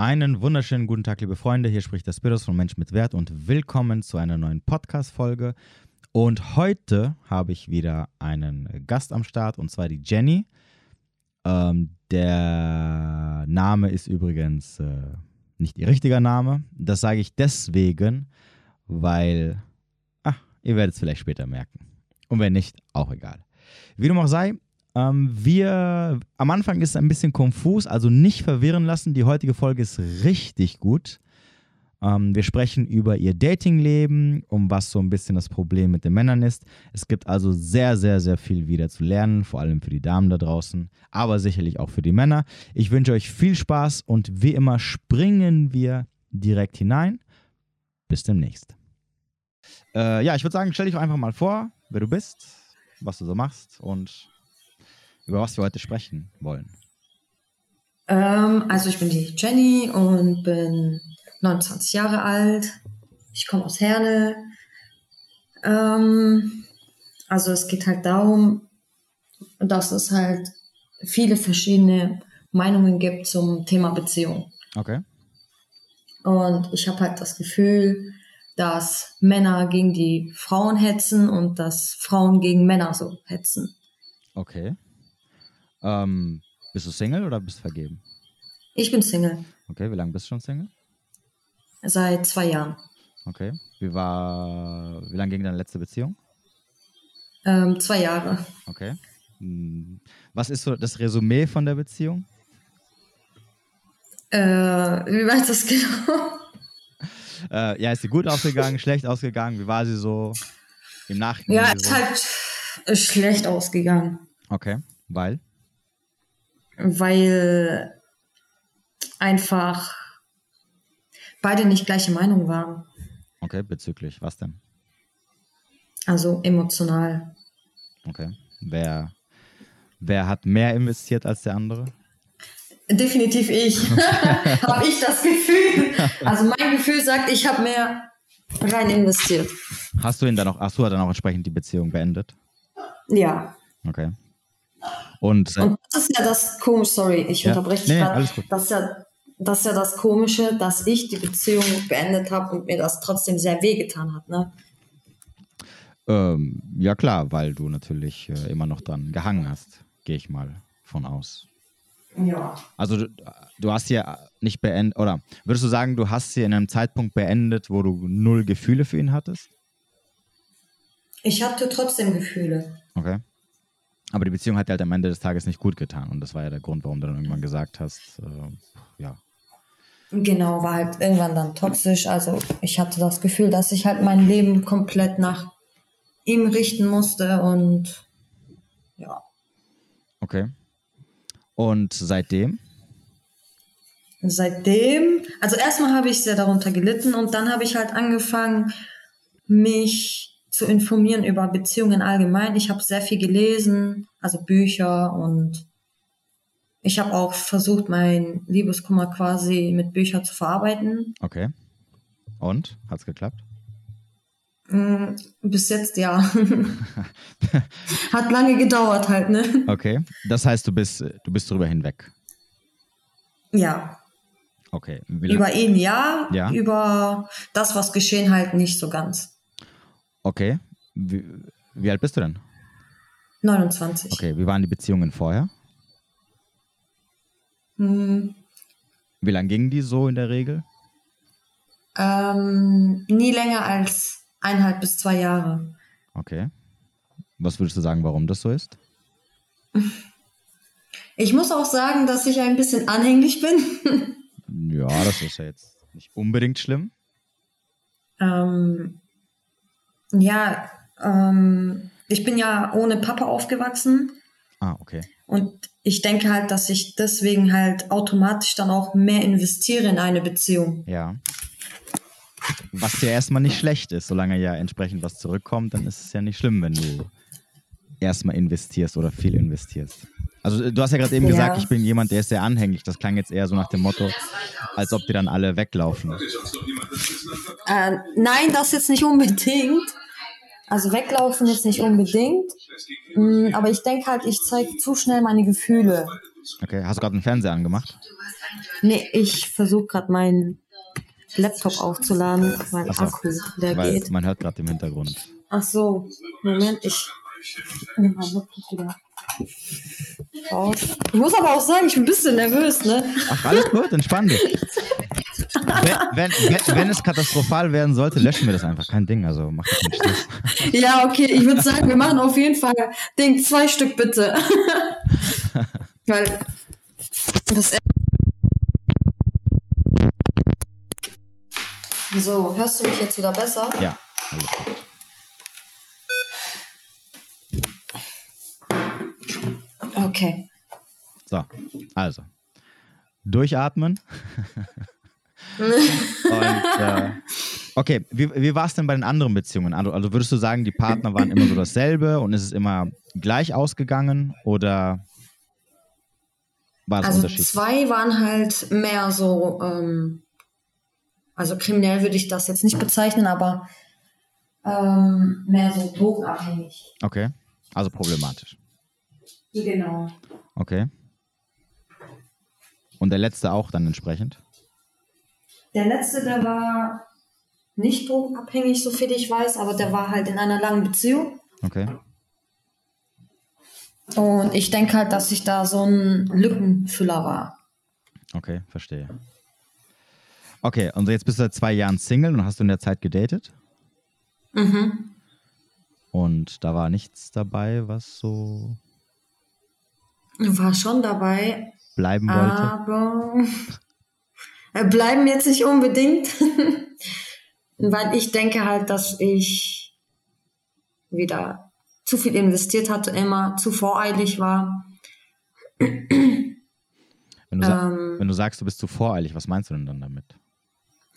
Einen wunderschönen guten Tag, liebe Freunde. Hier spricht der Spiros von Mensch mit Wert und willkommen zu einer neuen Podcast-Folge. Und heute habe ich wieder einen Gast am Start und zwar die Jenny. Ähm, der Name ist übrigens äh, nicht ihr richtiger Name. Das sage ich deswegen, weil, ah, ihr werdet es vielleicht später merken. Und wenn nicht, auch egal. Wie dem auch sei, ähm, wir, am Anfang ist es ein bisschen konfus, also nicht verwirren lassen. Die heutige Folge ist richtig gut. Ähm, wir sprechen über ihr Datingleben, um was so ein bisschen das Problem mit den Männern ist. Es gibt also sehr, sehr, sehr viel wieder zu lernen, vor allem für die Damen da draußen, aber sicherlich auch für die Männer. Ich wünsche euch viel Spaß und wie immer springen wir direkt hinein. Bis demnächst. Äh, ja, ich würde sagen, stell dich einfach mal vor, wer du bist, was du so machst und über was wir heute sprechen wollen. Ähm, also ich bin die Jenny und bin 29 Jahre alt. Ich komme aus Herne. Ähm, also es geht halt darum, dass es halt viele verschiedene Meinungen gibt zum Thema Beziehung. Okay. Und ich habe halt das Gefühl, dass Männer gegen die Frauen hetzen und dass Frauen gegen Männer so hetzen. Okay. Ähm, bist du Single oder bist du vergeben? Ich bin Single. Okay, wie lange bist du schon Single? Seit zwei Jahren. Okay. Wie war, wie lange ging deine letzte Beziehung? Ähm, zwei Jahre. Okay. Hm, was ist so das Resümee von der Beziehung? Äh, wie meinst du das genau? Äh, ja, ist sie gut ausgegangen, schlecht ausgegangen? Wie war sie so im Nachhinein? Ja, ist halt schlecht ausgegangen. Okay, weil? Weil einfach beide nicht gleiche Meinung waren. Okay, bezüglich was denn? Also emotional. Okay. Wer, wer hat mehr investiert als der andere? Definitiv ich. habe ich das Gefühl. Also mein Gefühl sagt, ich habe mehr rein investiert. Hast du ihn dann auch, ach, du hast dann auch entsprechend die Beziehung beendet? Ja. Okay. Und, Und das ist ja das komische, sorry, ich Ja. unterbreche dich Nee, gerade. Das ist, ja, das ist ja das Komische, dass ich die Beziehung beendet habe und mir das trotzdem sehr wehgetan hat. Ne? ähm, ja klar, weil du natürlich äh, immer noch dran gehangen hast, gehe ich mal von aus. Ja. Also du, du hast hier nicht beendet, oder würdest du sagen, du hast sie in einem Zeitpunkt beendet, wo du null Gefühle für ihn hattest? Ich hatte trotzdem Gefühle. Okay. Aber die Beziehung hat dir halt am Ende des Tages nicht gut getan. Und das war ja der Grund, warum du dann irgendwann gesagt hast, äh, ja. Genau, war halt irgendwann dann toxisch. Also ich hatte das Gefühl, dass ich halt mein Leben komplett nach ihm richten musste und ja. Okay. Und seitdem? Seitdem, also erstmal habe ich sehr darunter gelitten und dann habe ich halt angefangen, mich zu informieren über Beziehungen allgemein. Ich habe sehr viel gelesen, also Bücher und ich habe auch versucht, mein Liebeskummer quasi mit Büchern zu verarbeiten. Okay. Und? Hat's geklappt? Mm, Bis jetzt ja. Hat lange gedauert halt, ne? Okay. Das heißt, du bist, du bist drüber hinweg. Ja. Okay. Über ihn ja, Ja. über das, was geschehen, halt nicht so ganz. Okay. Wie, wie alt bist du denn? 29. Okay. Wie waren die Beziehungen vorher? Hm, Wie lang gingen die so in der Regel? ähm, nie länger als eineinhalb bis zwei Jahre. Okay. Was würdest du sagen, warum das so ist? Ich muss auch sagen, dass ich ein bisschen anhänglich bin. Ja, das ist ja jetzt nicht unbedingt schlimm. ähm, ja, ähm, ich bin ja ohne Papa aufgewachsen Ah, okay. und ich denke halt, dass ich deswegen halt automatisch dann auch mehr investiere in eine Beziehung. Ja. Was ja erstmal nicht schlecht ist, solange ja entsprechend was zurückkommt, dann ist es ja nicht schlimm, wenn du erstmal investierst oder viel investierst. Also du hast ja gerade eben Ja. gesagt, ich bin jemand, der ist sehr anhänglich. Das klang jetzt eher so nach dem Motto, als ob die dann alle weglaufen. Äh, nein, das jetzt nicht unbedingt. Also weglaufen jetzt nicht unbedingt. Mm, aber ich denke halt, ich zeige zu schnell meine Gefühle. Okay, hast du gerade den Fernseher angemacht? Nee, ich versuche gerade meinen Laptop aufzuladen, mein so, Akku, der Weil geht. man hört gerade im Hintergrund. Ach so, Moment, ich nehme meinen Laptop wieder raus. Ich muss aber auch sagen, ich bin ein bisschen nervös, ne? Ach, alles gut, entspann dich. Wenn, wenn, wenn, wenn es katastrophal werden sollte, löschen wir das einfach. Kein Ding, also mach das nicht Stress. Ja, okay, ich würde sagen, wir machen auf jeden Fall Ding, zwei Stück bitte. Weil das So, hörst du mich jetzt wieder besser? Ja, alles gut. Okay. So, also. Durchatmen. Und, äh, okay, wie, wie war es denn bei den anderen Beziehungen? Also, also würdest du sagen, die Partner waren immer so dasselbe und ist es immer gleich ausgegangen oder war es Also unterschiedlich? zwei waren halt mehr so, ähm, also kriminell würde ich das jetzt nicht bezeichnen, aber ähm, mehr so drogenabhängig. Okay, also problematisch. Genau. Okay. Und der letzte auch dann entsprechend? Der letzte, der war nicht drogenabhängig, so viel ich weiß, aber der war halt in einer langen Beziehung. Okay. Und ich denke halt, dass ich da so ein Lückenfüller war. Okay, verstehe. Okay, und jetzt bist du seit zwei Jahren Single und hast du in der Zeit gedatet? Mhm. Und da war nichts dabei, was so War schon dabei, bleiben wollte? aber äh, bleiben jetzt nicht unbedingt. Weil ich denke halt, dass ich wieder zu viel investiert hatte, immer zu voreilig war. Wenn du, Ähm. wenn du sagst, du bist zu voreilig, was meinst du denn dann damit?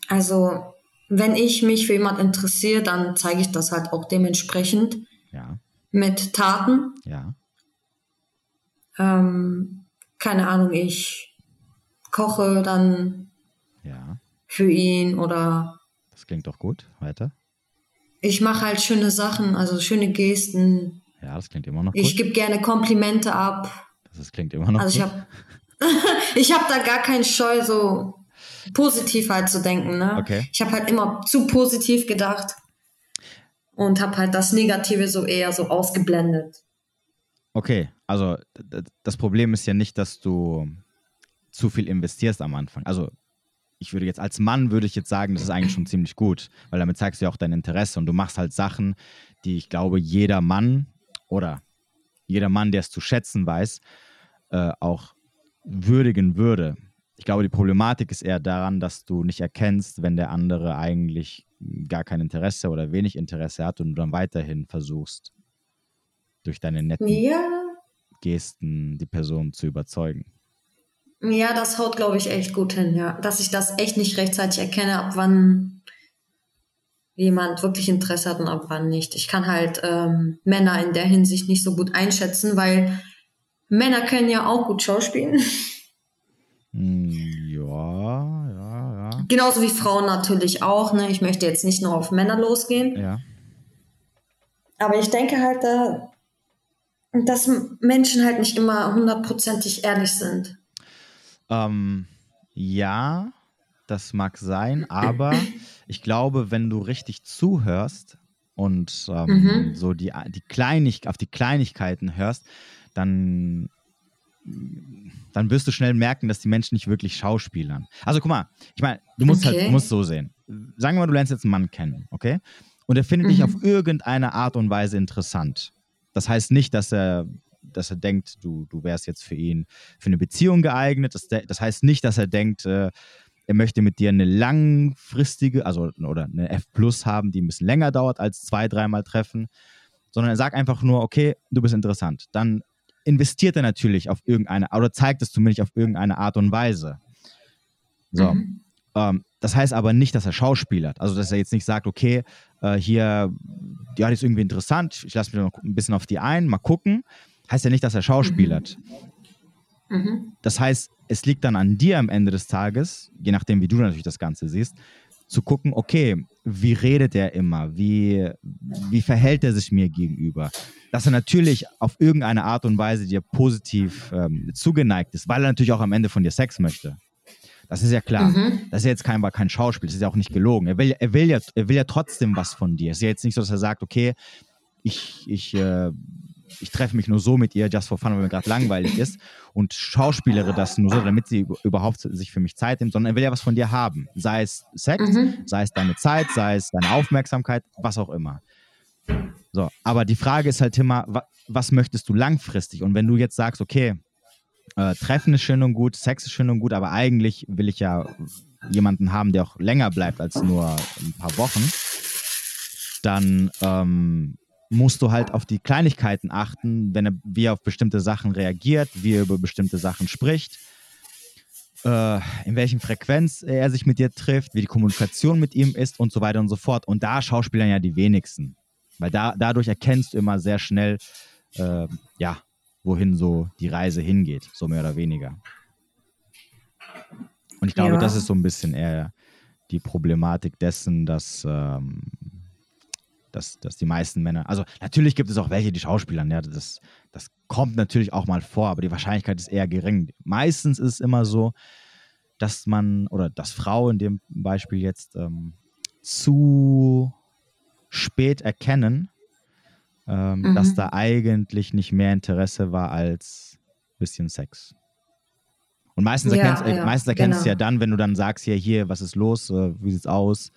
Also, wenn ich mich für jemand interessiere, dann zeige ich das halt auch dementsprechend Ja, mit Taten. ja, Ähm, keine Ahnung, ich koche dann ja. für ihn oder Das klingt doch gut. Weiter. ich mache halt schöne Sachen, also schöne Gesten. Ja, das klingt immer noch Ich gut. gebe gerne Komplimente ab. Das ist, klingt immer noch Also ich gut. habe ich hab da gar keinen Scheu, so positiv halt zu denken. Ne? Okay. Ich habe halt immer zu positiv gedacht und habe halt das Negative so eher so ausgeblendet. Okay, also das Problem ist ja nicht, dass du zu viel investierst am Anfang. Also ich würde jetzt als Mann würde ich jetzt sagen, das ist eigentlich schon ziemlich gut, weil damit zeigst du ja auch dein Interesse und du machst halt Sachen, die ich glaube jeder Mann oder jeder Mann, der es zu schätzen weiß, äh, auch würdigen würde. Ich glaube, die Problematik ist eher daran, dass du nicht erkennst, wenn der andere eigentlich gar kein Interesse oder wenig Interesse hat und du dann weiterhin versuchst, durch deine netten Ja, Gesten die Person zu überzeugen. ja, das haut, glaube ich, echt gut hin, ja. Dass ich das echt nicht rechtzeitig erkenne, ab wann jemand wirklich Interesse hat und ab wann nicht. Ich kann halt ähm, Männer in der Hinsicht nicht so gut einschätzen, weil Männer können ja auch gut schauspielen. Hm, Ja, ja, ja. Genauso wie Frauen natürlich auch. Ne? Ich möchte jetzt nicht nur auf Männer losgehen. Ja, Aber ich denke halt, da, dass Menschen halt nicht immer hundertprozentig ehrlich sind. ähm, ja das mag sein, aber ich glaube, wenn du richtig zuhörst und ähm, Mhm. so die, die Kleinig auf die Kleinigkeiten hörst, dann, dann wirst du schnell merken, dass die Menschen nicht wirklich schauspielern. Also guck mal, ich meine, du musst halt Okay. du musst so sehen. Sagen wir mal, du lernst jetzt einen Mann kennen, okay? Und er findet dich Mhm. auf irgendeine Art und Weise interessant. Das heißt nicht, dass er, dass er denkt, du, du wärst jetzt für ihn für eine Beziehung geeignet. Das, das heißt nicht, dass er denkt, äh, er möchte mit dir eine langfristige, also oder eine F Plus haben, die ein bisschen länger dauert als zwei, dreimal treffen, sondern er sagt einfach nur, okay, du bist interessant. Dann investiert er natürlich auf irgendeine, oder zeigt es zumindest auf irgendeine Art und Weise. So. Mhm. Ähm, das heißt aber nicht, dass er schauspielert. Also, dass er jetzt nicht sagt, okay, äh, hier, ja, die ist irgendwie interessant, ich lasse mich noch ein bisschen auf die ein, mal gucken. Heißt ja nicht, dass er schauspielert. Mhm. Das heißt, es liegt dann an dir am Ende des Tages, je nachdem, wie du natürlich das Ganze siehst, zu gucken, okay, wie redet er immer, wie, wie verhält er sich mir gegenüber, dass er natürlich auf irgendeine Art und Weise dir positiv ähm, zugeneigt ist, weil er natürlich auch am Ende von dir Sex möchte. Das ist ja klar. Mhm. Das ist ja jetzt kein, kein Schauspiel, das ist ja auch nicht gelogen. Er will, er will, ja, er will ja trotzdem was von dir. Es ist ja jetzt nicht so, dass er sagt, okay, ich, ich, äh, ich treffe mich nur so mit ihr, just for fun, weil mir gerade langweilig ist und schauspielere das nur so, damit sie überhaupt sich für mich Zeit nimmt, sondern er will ja was von dir haben. Sei es Sex, mhm. sei es deine Zeit, sei es deine Aufmerksamkeit, was auch immer. So, aber die Frage ist halt immer, was möchtest du langfristig? Und wenn du jetzt sagst, okay, äh, Treffen ist schön und gut, Sex ist schön und gut, aber eigentlich will ich ja jemanden haben, der auch länger bleibt als nur ein paar Wochen, dann ähm, musst du halt auf die Kleinigkeiten achten, wenn er, wie er auf bestimmte Sachen reagiert, wie er über bestimmte Sachen spricht, äh, in welchen Frequenz er sich mit dir trifft, wie die Kommunikation mit ihm ist und so weiter und so fort. Und da schauspielern ja die wenigsten. Weil da, dadurch erkennst du immer sehr schnell, äh, ja, wohin so die Reise hingeht, so mehr oder weniger. Und ich glaube, ja. das ist so ein bisschen eher die Problematik dessen, dass, ähm, dass, dass die meisten Männer, also natürlich gibt es auch welche, die Schauspielern, ja, das, das kommt natürlich auch mal vor, aber die Wahrscheinlichkeit ist eher gering. Meistens ist es immer so, dass man, oder dass Frau in dem Beispiel jetzt ähm, zu spät erkennen, ähm, mhm. dass da eigentlich nicht mehr Interesse war als ein bisschen Sex. Und meistens ja, erkennst, äh, ja, meistens erkennst genau. du ja dann, wenn du dann sagst, hier, hier, was ist los, äh, wie sieht's aus?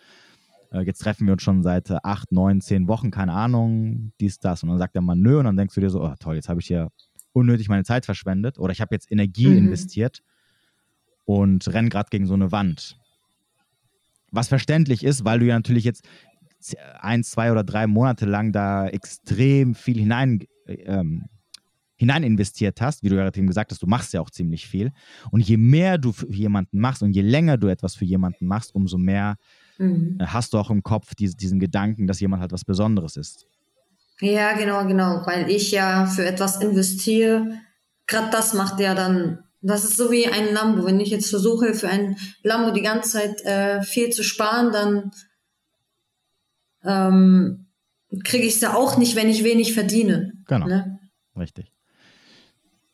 Äh, jetzt treffen wir uns schon seit äh, acht, neun, zehn Wochen, keine Ahnung, dies, das. Und dann sagt er mal nö und dann denkst du dir so, oh toll, jetzt habe ich hier unnötig meine Zeit verschwendet oder ich habe jetzt Energie mhm. investiert und renn gerade gegen so eine Wand. Was verständlich ist, weil du ja natürlich jetzt ein, zwei oder drei Monate lang da extrem viel hinein, ähm, hinein investiert hast, wie du gerade eben gesagt hast, du machst ja auch ziemlich viel. Und je mehr du für jemanden machst und je länger du etwas für jemanden machst, umso mehr mhm. Äh, hast du auch im Kopf diesen, diesen Gedanken, dass jemand halt was Besonderes ist. Ja, genau, genau, weil ich ja für etwas investiere. Gerade das macht ja dann, das ist so wie ein Lambo. Wenn ich jetzt versuche, für ein Lambo die ganze Zeit äh, viel zu sparen, dann ähm, kriege ich es ja auch nicht, wenn ich wenig verdiene. Genau. Ne? Richtig.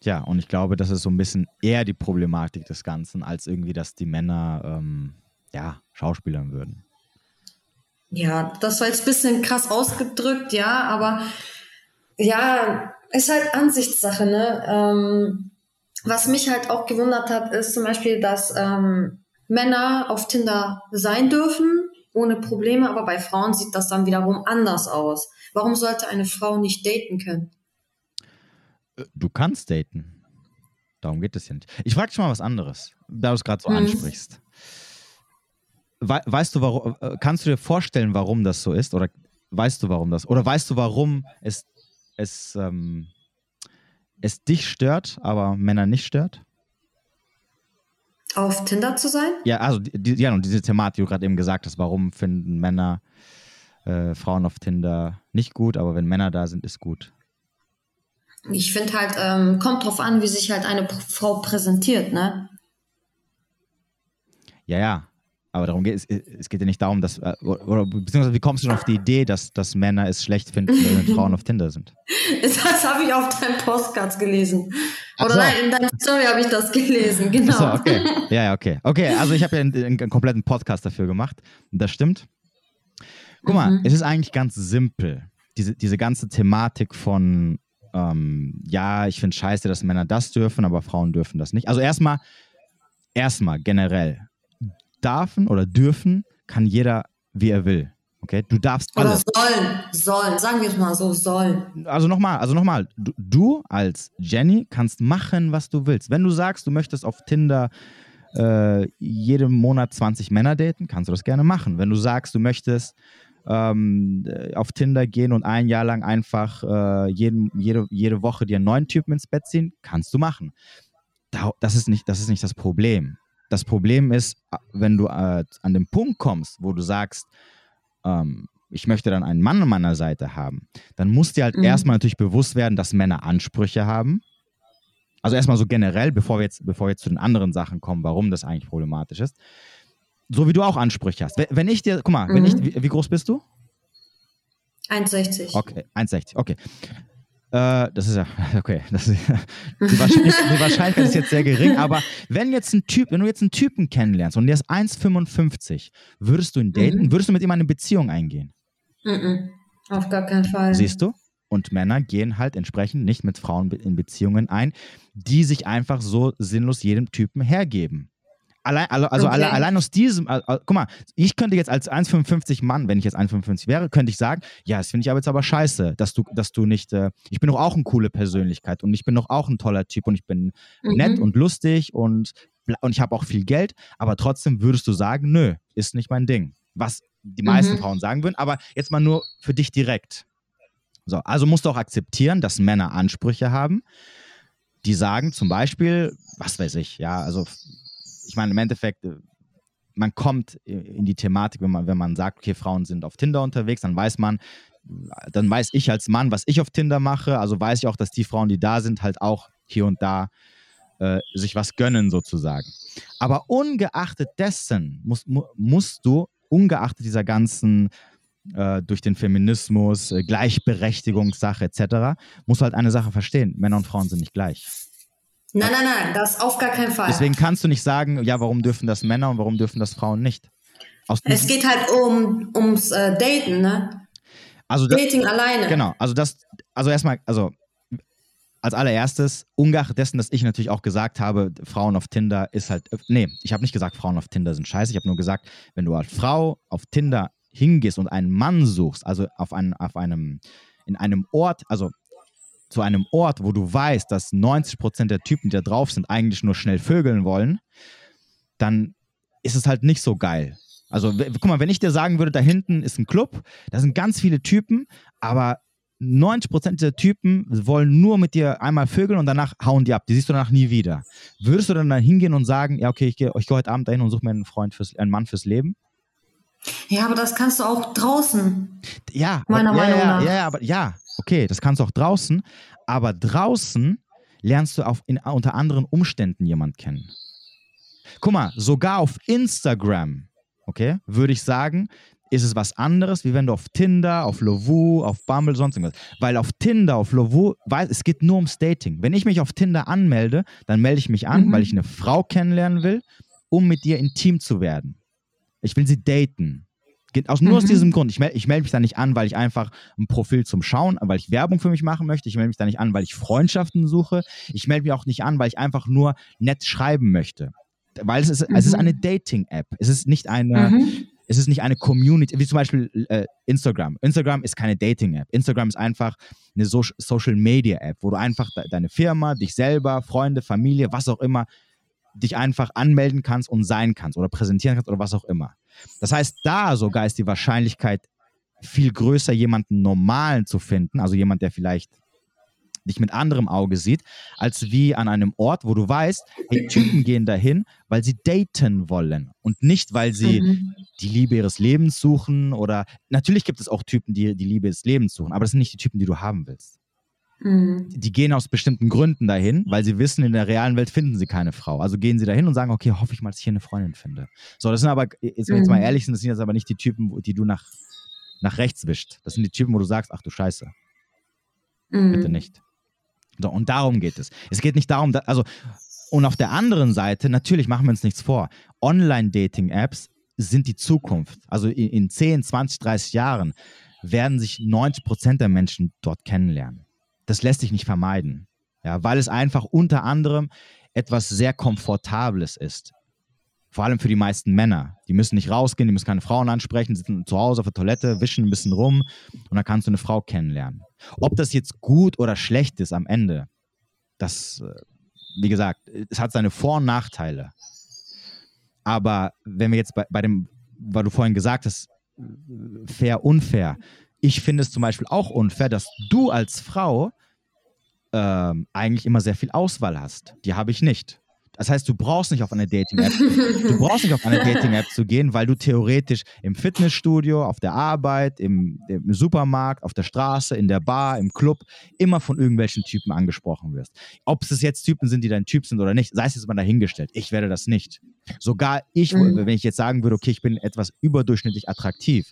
Ja, und ich glaube, das ist so ein bisschen eher die Problematik des Ganzen, als irgendwie, dass die Männer ähm, ja, schauspielern würden. Ja, das war jetzt ein bisschen krass ausgedrückt, ja, aber ja, ist halt Ansichtssache, ne? Ähm, was mich halt auch gewundert hat, ist zum Beispiel, dass ähm, Männer auf Tinder sein dürfen, ohne Probleme, aber bei Frauen sieht das dann wiederum anders aus. Warum sollte eine Frau nicht daten können? Äh, du kannst daten. Darum geht es ja nicht. Ich frage dich mal was anderes, da du es gerade so hm. ansprichst. We weißt du, warum, äh, kannst du dir vorstellen, warum das so ist? Oder weißt du, warum das? Oder weißt du, warum es, es, ähm, es dich stört, aber Männer nicht stört? Auf Tinder zu sein? Ja, also die, ja, und diese Thematik, die du gerade eben gesagt hast, warum finden Männer äh, Frauen auf Tinder nicht gut, aber wenn Männer da sind, ist gut. Ich finde halt, ähm, kommt drauf an, wie sich halt eine Frau präsentiert, ne? Ja, ja. Aber darum geht es, es geht ja nicht darum, dass, äh, oder, beziehungsweise wie kommst du schon auf die Idee, dass, dass Männer es schlecht finden, wenn Frauen auf Tinder sind? Das habe ich auf deinen Postcards gelesen. Oder so. nein, in deiner Story habe ich das gelesen, genau. So, okay. Ja, ja, okay. Okay, also ich habe ja einen, einen, kompletten Podcast dafür gemacht. Das stimmt. Guck mal, mhm. es ist eigentlich ganz simpel. Diese, diese ganze Thematik von, ähm, ja, ich finde scheiße, dass Männer das dürfen, aber Frauen dürfen das nicht. Also erstmal, erstmal generell, darfen oder dürfen kann jeder, wie er will. Okay, du darfst alles. Oder sollen, sollen, sagen wir es mal so, sollen. Also nochmal, also nochmal, du, du, als Jenny kannst machen, was du willst. Wenn du sagst, du möchtest auf Tinder äh, jeden Monat 20 Männer daten, kannst du das gerne machen. Wenn du sagst, du möchtest ähm, auf Tinder gehen und ein Jahr lang einfach äh, jeden, jede, jede Woche dir einen neuen Typen ins Bett ziehen, kannst du machen. Das ist nicht das, ist nicht das Problem. Das Problem ist, wenn du äh, an den Punkt kommst, wo du sagst, ähm, ich möchte dann einen Mann an meiner Seite haben, dann muss dir halt mhm. erstmal natürlich bewusst werden, dass Männer Ansprüche haben. Also erstmal so generell, bevor wir, jetzt, bevor wir jetzt zu den anderen Sachen kommen, warum das eigentlich problematisch ist. So wie du auch Ansprüche hast. Wenn ich dir, guck mal, mhm. wenn ich, wie, wie groß bist du? 1,60. Okay, 1,60, okay. Äh, das ist ja, okay, das ist, die, Wahrscheinlichkeit, die, Wahrscheinlichkeit, ist jetzt sehr gering, aber wenn jetzt ein Typ, wenn du jetzt einen Typen kennenlernst und der ist 1,55, würdest du ihn daten, mhm. würdest du mit ihm eine Beziehung eingehen? Mhm. Auf gar keinen Fall. Siehst du? Und Männer gehen halt entsprechend nicht mit Frauen in Beziehungen ein, die sich einfach so sinnlos jedem Typen hergeben. Allein, also, also okay. allein aus diesem, also, guck mal, ich könnte jetzt als 1,55 Mann, wenn ich jetzt 1,55 wäre, könnte ich sagen, ja, das finde ich aber jetzt aber scheiße, dass du, dass du nicht, äh, ich bin doch auch eine coole Persönlichkeit und ich bin doch auch ein toller Typ und ich bin mhm. nett und lustig und, und ich habe auch viel Geld, aber trotzdem würdest du sagen, nö, ist nicht mein Ding. Was die meisten mhm. Frauen sagen würden, aber jetzt mal nur für dich direkt. So, also musst du auch akzeptieren, dass Männer Ansprüche haben, die sagen zum Beispiel, was weiß ich, ja, also ich meine, im Endeffekt, äh, man kommt in die Thematik, wenn man, wenn man sagt, okay, Frauen sind auf Tinder unterwegs, dann weiß man, dann weiß ich als Mann, was ich auf Tinder mache, also weiß ich auch, dass die Frauen, die da sind, halt auch hier und da äh, sich was gönnen sozusagen. Aber ungeachtet dessen musst, musst du, ungeachtet dieser ganzen äh, durch den Feminismus, äh, Gleichberechtigungssache etc., musst du halt eine Sache verstehen, Männer und Frauen sind nicht gleich. Nein, nein, nein, das auf gar keinen Fall. Deswegen kannst du nicht sagen, ja, warum dürfen das Männer und warum dürfen das Frauen nicht? es geht halt um, ums äh, Daten, ne? Also Dating das, alleine. Genau, also das, also erstmal, also als allererstes, ungeachtet dessen, dass ich natürlich auch gesagt habe, Frauen auf Tinder ist halt, nee, ich habe nicht gesagt, Frauen auf Tinder sind scheiße, ich habe nur gesagt, wenn du als Frau auf Tinder hingehst und einen Mann suchst, also auf, einen, auf einem, in einem Ort, also zu einem Ort, wo du weißt, dass 90 Prozent der Typen, die da drauf sind, eigentlich nur schnell vögeln wollen, dann ist es halt nicht so geil. Also, guck mal, wenn ich dir sagen würde, da hinten ist ein Club, da sind ganz viele Typen, aber 90 Prozent der Typen wollen nur mit dir einmal vögeln und danach hauen die ab. Die siehst du danach nie wieder. Würdest du dann da hingehen und sagen, ja, okay, ich gehe geh heute Abend dahin und suche mir einen Freund fürs, einen Mann fürs Leben? Ja, aber das kannst du auch draußen. Ja, meiner ja, Meinung ja, nach. Ja, aber ja, okay, das kannst du auch draußen, aber draußen lernst du auf, in, unter anderen Umständen jemand kennen. Guck mal, sogar auf Instagram, okay, würde ich sagen, ist es was anderes, wie wenn du auf Tinder, auf Lovoo, auf Bumble, sonst irgendwas. Weil auf Tinder, auf Lovoo, weil es geht nur ums Dating. Wenn ich mich auf Tinder anmelde, dann melde ich mich an, mhm. weil ich eine Frau kennenlernen will, um mit dir intim zu werden. Ich will sie daten. Aus, nur mhm. aus diesem Grund. Ich melde ich meld mich da nicht an, weil ich einfach ein Profil zum Schauen, weil ich Werbung für mich machen möchte. Ich melde mich da nicht an, weil ich Freundschaften suche. Ich melde mich auch nicht an, weil ich einfach nur nett schreiben möchte. Weil es ist, mhm. es ist mhm. eine Dating-App. Es ist nicht eine, mhm. es ist nicht eine Community, wie zum Beispiel äh, Instagram. Instagram ist keine Dating-App. Instagram ist einfach eine so Social-Media-App, wo du einfach de deine Firma, dich selber, Freunde, Familie, was auch immer, dich einfach anmelden kannst und sein kannst oder präsentieren kannst oder was auch immer. Das heißt, da sogar ist die Wahrscheinlichkeit viel größer, jemanden normalen zu finden, also jemand, der vielleicht dich mit anderem Auge sieht, als wie an einem Ort, wo du weißt, hey, Typen gehen dahin, weil sie daten wollen und nicht, weil sie mhm. die Liebe ihres Lebens suchen oder natürlich gibt es auch Typen, die die Liebe des Lebens suchen, aber das sind nicht die Typen, die du haben willst. Mhm. Die gehen aus bestimmten Gründen dahin, weil sie wissen, in der realen Welt finden sie keine Frau. Also gehen sie dahin und sagen, okay, hoffe ich mal, dass ich hier eine Freundin finde. So, das sind aber, jetzt, wenn wir jetzt mal mhm. ehrlich sind, das sind jetzt aber nicht die Typen, die du nach, nach rechts wischt. Das sind die Typen, wo du sagst, ach du Scheiße. Mhm. Bitte nicht. So, und darum geht es. Es geht nicht darum, dass, also, und auf der anderen Seite, natürlich machen wir uns nichts vor. Online-Dating-Apps sind die Zukunft. Also in, in 10, 20, 30 Jahren werden sich 90 Prozent der Menschen dort kennenlernen das lässt sich nicht vermeiden. Ja, weil es einfach unter anderem etwas sehr Komfortables ist. Vor allem für die meisten Männer. Die müssen nicht rausgehen, die müssen keine Frauen ansprechen, sitzen zu Hause auf der Toilette, wischen ein bisschen rum und dann kannst du eine Frau kennenlernen. Ob das jetzt gut oder schlecht ist am Ende, das, äh, wie gesagt, es hat seine Vor- und Nachteile. Aber wenn wir jetzt bei, bei dem, weil du vorhin gesagt hast, fair, unfair, ich finde es zum Beispiel auch unfair, dass du als Frau ähm, eigentlich immer sehr viel Auswahl hast. Die habe ich nicht. Das heißt, du brauchst nicht auf eine Dating-App. du brauchst nicht auf eine Dating-App zu gehen, weil du theoretisch im Fitnessstudio, auf der Arbeit, im, im, Supermarkt, auf der Straße, in der Bar, im Club immer von irgendwelchen Typen angesprochen wirst. Ob es jetzt Typen sind, die dein Typ sind oder nicht, sei es jetzt mal dahingestellt. Ich werde das nicht. Sogar ich, mhm. wenn ich jetzt sagen würde, okay, ich bin etwas überdurchschnittlich attraktiv.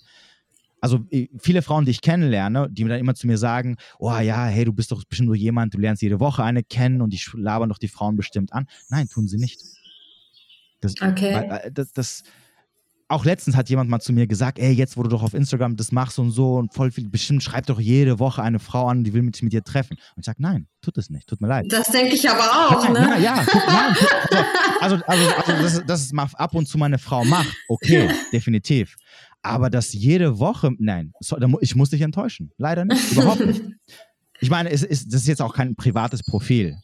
Also äh, viele Frauen, die ich kennenlerne, die mir dann immer zu mir sagen, oh ja, hey, du bist doch bestimmt nur jemand, du lernst jede Woche eine kennen und ich labern doch die Frauen bestimmt an. Nein, tun sie nicht. Das, okay. Weil, äh, das, das, auch letztens hat jemand mal zu mir gesagt, ey, jetzt wo du doch auf Instagram das machst und so und voll viel, bestimmt schreibt doch jede Woche eine Frau an, die will mit, mit dir treffen. Und ich sage, nein, tut es nicht, tut mir leid. Das denke ich aber auch, nein, ne? Nein, ja, tut, nein, also, also, also, also dass, dass es mal ab und zu meine Frau macht, okay, definitiv. Aber dass jede Woche, nein, ich muss dich enttäuschen. Leider nicht, überhaupt nicht. Ich meine, es ist, das ist jetzt auch kein privates Profil.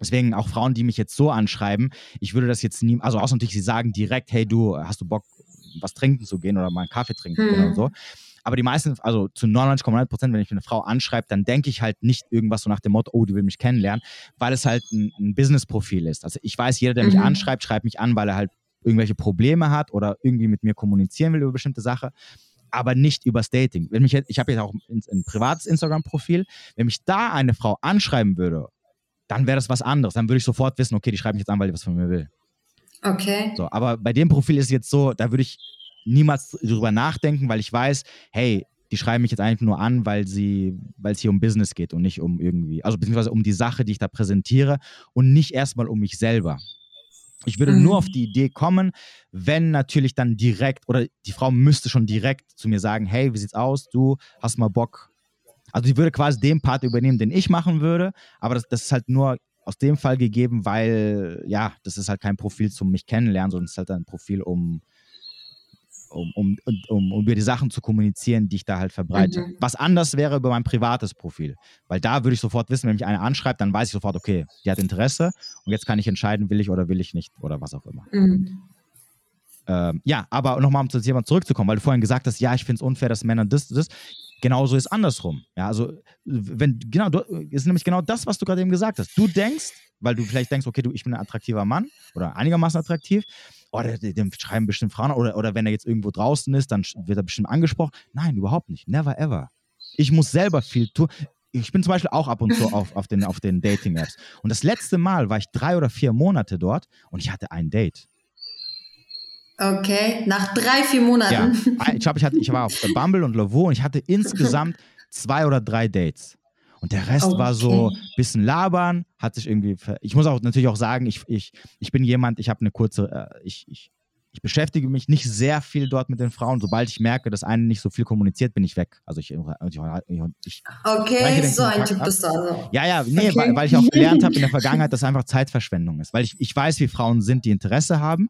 Deswegen auch Frauen, die mich jetzt so anschreiben, ich würde das jetzt nie, also außer natürlich, sie sagen direkt, hey du, hast du Bock, was trinken zu gehen oder mal einen Kaffee trinken hm. oder so. Aber die meisten, also zu 99,9 Prozent, wenn ich eine Frau anschreibe, dann denke ich halt nicht irgendwas so nach dem Motto, oh, die will mich kennenlernen, weil es halt ein, ein Business-Profil ist. Also ich weiß, jeder, der mich mhm. anschreibt, schreibt mich an, weil er halt irgendwelche Probleme hat oder irgendwie mit mir kommunizieren will über bestimmte Sachen aber nicht übers Dating. Wenn mich jetzt, ich habe jetzt auch ein, ein privates Instagram-Profil. Wenn mich da eine Frau anschreiben würde, dann wäre das was anderes. Dann würde ich sofort wissen, okay, die schreibt mich jetzt an, weil die was von mir will. Okay. So, aber bei dem Profil ist es jetzt so, da würde ich niemals drüber nachdenken, weil ich weiß, hey, die schreiben mich jetzt eigentlich nur an, weil sie, weil es hier um Business geht und nicht um irgendwie, also beziehungsweise um die Sache, die ich da präsentiere und nicht erstmal um mich selber. Ich würde mhm. nur auf die Idee kommen, wenn natürlich dann direkt oder die Frau müsste schon direkt zu mir sagen, hey, wie sieht's aus? Du hast mal Bock. Also die würde quasi den Part übernehmen, den ich machen würde, aber das, das ist halt nur aus dem Fall gegeben, weil ja, das ist halt kein Profil zum mich kennenlernen, sondern es ist halt ein Profil, um um, um, um, um über die Sachen zu kommunizieren, die ich da halt verbreite. Mhm. Was anders wäre über mein privates Profil. Weil da würde ich sofort wissen, wenn mich einer anschreibt, dann weiß ich sofort, okay, die hat Interesse und jetzt kann ich entscheiden, will ich oder will ich nicht oder was auch immer. Mhm. Ähm, ja, aber nochmal, um zu jemand zurückzukommen, weil du vorhin gesagt hast, ja, ich finde es unfair, dass Männer das, das. Genauso ist andersrum. Ja, also, wenn, genau, du, ist nämlich genau das, was du gerade eben gesagt hast. Du denkst, weil du vielleicht denkst, okay, du, ich bin ein attraktiver Mann oder einigermaßen attraktiv, oh, dem schreiben bestimmt Frauen oder, oder wenn er jetzt irgendwo draußen ist, dann wird er bestimmt angesprochen. Nein, überhaupt nicht. Never ever. Ich muss selber viel tun. Ich bin zum Beispiel auch ab und zu auf, auf den, auf den Dating-Apps. Und das letzte Mal war ich drei oder vier Monate dort und ich hatte ein Date. Okay, nach drei, vier Monaten. Ja, ich, glaube, ich, ich war auf Bumble und Lovo und ich hatte insgesamt zwei oder drei Dates. Und der Rest okay. war so ein bisschen labern, hat sich irgendwie. Ich muss auch natürlich auch sagen, ich, ich, ich bin jemand, ich habe eine kurze, äh, ich, ich, ich beschäftige mich nicht sehr viel dort mit den Frauen. Sobald ich merke, dass eine nicht so viel kommuniziert, bin ich weg. Also ich, ich, ich Okay, so ein Typ bist du also. Ja, ja, nee, okay. weil, weil ich auch gelernt habe in der Vergangenheit, dass es einfach Zeitverschwendung ist. Weil ich, ich weiß, wie Frauen sind, die Interesse haben.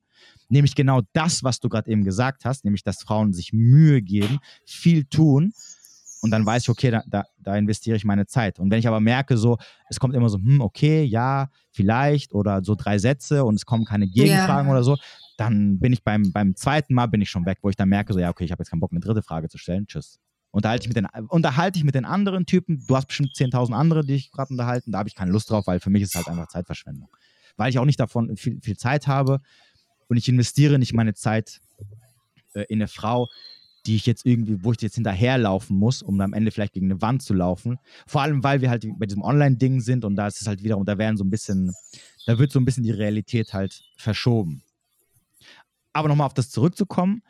Nämlich genau das, was du gerade eben gesagt hast, nämlich dass Frauen sich Mühe geben, viel tun und dann weiß ich, okay, da, da, da, investiere ich meine Zeit. Und wenn ich aber merke, so, es kommt immer so, hm, okay, ja, vielleicht oder so drei Sätze und es kommen keine Gegenfragen yeah. oder so, dann bin ich beim, beim zweiten Mal bin ich schon weg, wo ich dann merke, so, ja, okay, ich habe jetzt keinen Bock, eine dritte Frage zu stellen. Tschüss. Unterhalte ich, mit den, unterhalte ich mit den anderen Typen, du hast bestimmt 10.000 andere, die ich gerade unterhalten, da habe ich keine Lust drauf, weil für mich ist es halt einfach Zeitverschwendung. Weil ich auch nicht davon viel, viel Zeit habe und ich investiere nicht meine Zeit äh, in eine Frau, die ich jetzt irgendwie, wo ich jetzt hinterherlaufen muss, um am Ende vielleicht gegen eine Wand zu laufen. Vor allem, weil wir halt bei diesem Online-Ding sind und da ist es halt wieder, und da werden so ein bisschen, da wird so ein bisschen die Realität halt verschoben. Aber nochmal auf das zurückzukommen,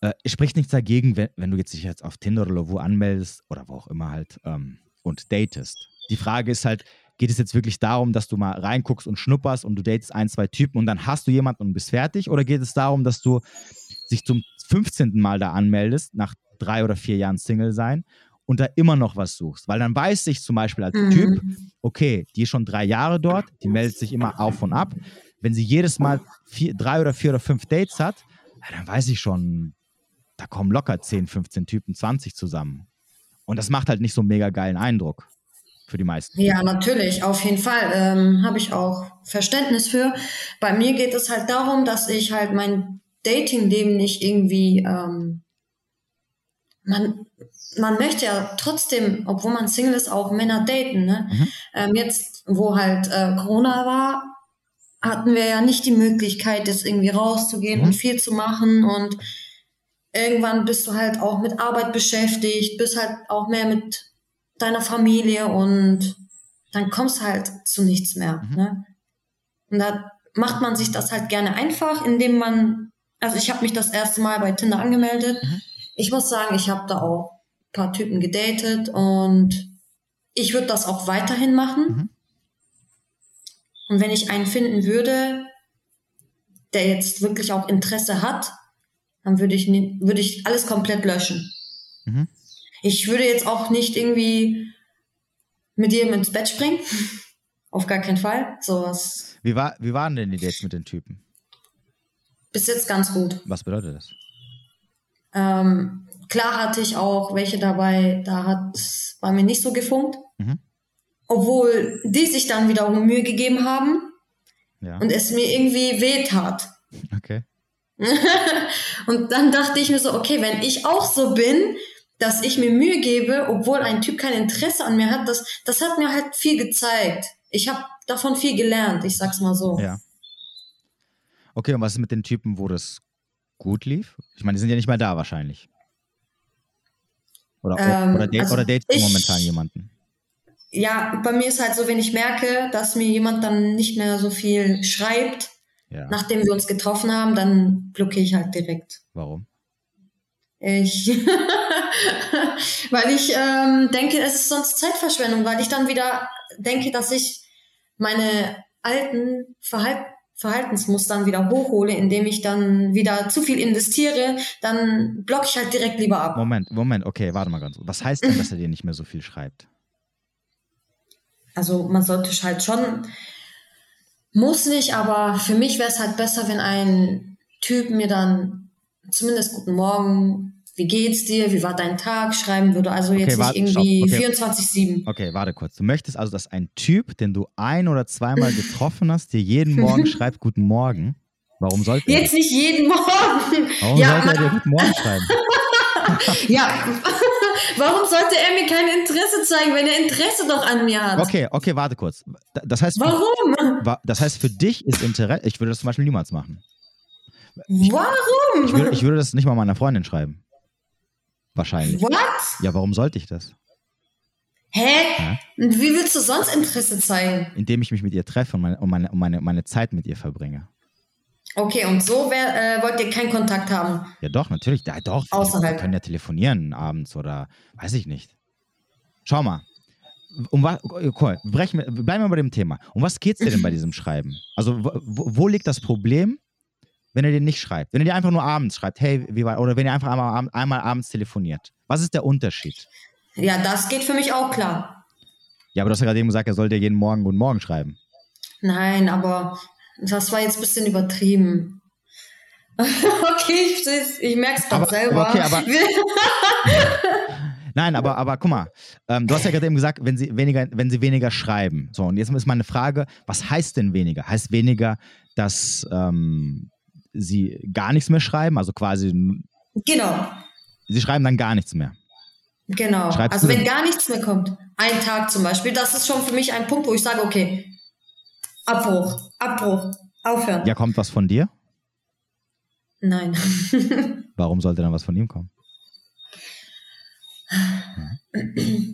äh, spricht nichts dagegen, wenn, wenn du jetzt dich jetzt auf Tinder oder wo anmeldest oder wo auch immer halt ähm, und datest. Die Frage ist halt, geht es jetzt wirklich darum, dass du mal reinguckst und schnupperst und du datest ein, zwei Typen und dann hast du jemanden und bist fertig? Oder geht es darum, dass du sich zum 15. Mal da anmeldest, nach drei oder vier Jahren Single sein und da immer noch was suchst. Weil dann weiß ich zum Beispiel als mhm. Typ, okay, die ist schon drei Jahre dort, die meldet sich immer auf und ab. Wenn sie jedes Mal vier, drei oder vier oder fünf Dates hat, dann weiß ich schon, da kommen locker 10, 15 Typen, 20 zusammen. Und das macht halt nicht so einen mega geilen Eindruck für die meisten. Ja, natürlich, auf jeden Fall. Ähm, Habe ich auch Verständnis für. Bei mir geht es halt darum, dass ich halt mein Dating-Leben nicht irgendwie, ähm, man, man möchte ja trotzdem, obwohl man Single ist, auch Männer daten. Ne? Mhm. Ähm, jetzt, wo halt äh, Corona war, hatten wir ja nicht die Möglichkeit, jetzt irgendwie rauszugehen mhm. und viel zu machen und irgendwann bist du halt auch mit Arbeit beschäftigt, bist halt auch mehr mit deiner Familie und dann kommst halt zu nichts mehr. Mhm. Ne? Und da macht man sich das halt gerne einfach, indem man, also ich habe mich das erste Mal bei Tinder angemeldet. Mhm. Ich muss sagen, ich habe da auch ein paar Typen gedatet und ich würde das auch weiterhin machen. Mhm. Und wenn ich einen finden würde, der jetzt wirklich auch Interesse hat, dann würde ich, würde ich alles komplett löschen. Mhm. Ich würde jetzt auch nicht irgendwie mit jedem ins Bett springen. Auf gar keinen Fall. Sowas Wie, war, wie waren denn die Dates mit den Typen? Bis jetzt ganz gut. Was bedeutet das? Ähm, klar hatte ich auch welche dabei, da hat bei mir nicht so gefunkt. Mhm. Obwohl die sich dann wiederum Mühe gegeben haben Ja, und es mir irgendwie wehtat. okay. Und dann dachte ich mir so, okay, wenn ich auch so bin, dass ich mir Mühe gebe, obwohl ein Typ kein Interesse an mir hat, das, das hat mir halt viel gezeigt. Ich habe davon viel gelernt, ich sag's mal so. Ja. Okay, und was ist mit den Typen, wo das gut lief? Ich meine, die sind ja nicht mehr da wahrscheinlich. Oder, Ähm, oder, date, also oder datet du momentan jemanden? Ja, bei mir ist halt so, wenn ich merke, dass mir jemand dann nicht mehr so viel schreibt, Ja. nachdem wir uns getroffen haben, dann blockiere ich halt direkt. Warum? Ich, weil ich ähm, denke, es ist sonst Zeitverschwendung, weil ich dann wieder denke, dass ich meine alten Verhalt Verhaltensmustern wieder hochhole, indem ich dann wieder zu viel investiere, dann blocke ich halt direkt lieber ab. Moment, Moment, okay, warte mal ganz. Was heißt denn, dass er dir nicht mehr so viel schreibt? Also man sollte halt schon, muss nicht, aber für mich wäre es halt besser, wenn ein Typ mir dann zumindest guten Morgen, wie geht's dir, wie war dein Tag schreiben würde. Also jetzt warte, nicht irgendwie okay. 24-7. Okay, warte kurz. Du möchtest also, dass ein Typ, den du ein- oder zweimal getroffen hast, dir jeden Morgen schreibt Guten Morgen? Warum sollte er? Jetzt nicht jeden Morgen. Warum ja, sollte er dir Guten Morgen schreiben? Ja, warum sollte er mir kein Interesse zeigen, wenn er Interesse doch an mir hat? Okay, okay, warte kurz. Da- Das heißt, Warum? wa- das heißt, für dich ist Interesse. Ich würde das zum Beispiel niemals machen. Warum? Ich würde, ich würde das nicht mal meiner Freundin schreiben. Wahrscheinlich. What? Ja, warum sollte ich das? Hä? Ja. Und Wie willst du sonst Interesse zeigen? Indem ich mich mit ihr treffe und meine, und meine, und meine, meine Zeit mit ihr verbringe. Okay, und so wär, äh, wollt ihr keinen Kontakt haben. Ja, doch, natürlich. Ja, doch. Wir Außerhalb. können ja telefonieren abends oder weiß ich nicht. Schau mal. Um was, cool, brechen wir, bleiben wir bei dem Thema. Um was geht es dir denn bei diesem Schreiben? Also, wo wo liegt das Problem, wenn er dir nicht schreibt? Wenn er dir einfach nur abends schreibt, hey, wie war, oder wenn er einfach einmal, einmal abends telefoniert. Was ist der Unterschied? Ja, das geht für mich auch klar. Ja, aber du hast ja gerade eben gesagt, er soll dir jeden Morgen Guten Morgen schreiben. Nein, aber das war jetzt ein bisschen übertrieben. okay, ich, ich merke es gerade selber. okay, aber- Nein, aber, aber guck mal, ähm, du hast ja gerade eben gesagt, wenn sie weniger, wenn sie weniger schreiben. So, und jetzt ist meine Frage, was heißt denn weniger? Heißt weniger, dass ähm, sie gar nichts mehr schreiben? Also quasi, genau, sie schreiben dann gar nichts mehr. genau. Schreibst also wenn gar nichts mehr kommt, ein Tag zum Beispiel, das ist schon für mich ein Punkt, wo ich sage, okay, Abbruch, Abbruch, aufhören. Ja, kommt was von dir? Nein. Warum sollte dann was von ihm kommen?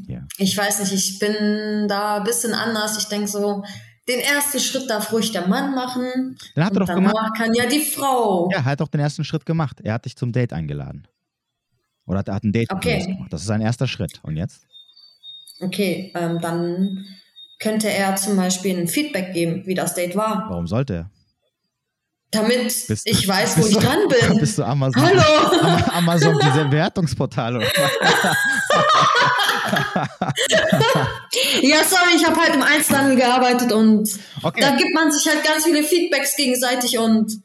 Ja. Ich weiß nicht, ich bin da ein bisschen anders. Ich denke so, den ersten Schritt darf ruhig der Mann machen. Dann hat er doch danach gemacht. kann ja die Frau. Ja, er hat doch den ersten Schritt gemacht. Er hat dich zum Date eingeladen. Oder hat, er hat ein Date Okay. gemacht. Das ist sein erster Schritt. Und jetzt? Okay, ähm, dann könnte er zum Beispiel ein Feedback geben, wie das Date war. Warum sollte er? Damit Bist- ich weiß, wo ich du- dran bin. Bist du Amazon? Hallo! Am- Amazon, diese Bewertungsportale. was? Ja, sorry, ich habe halt im Einzelhandel gearbeitet und Okay. da gibt man sich halt ganz viele Feedbacks gegenseitig und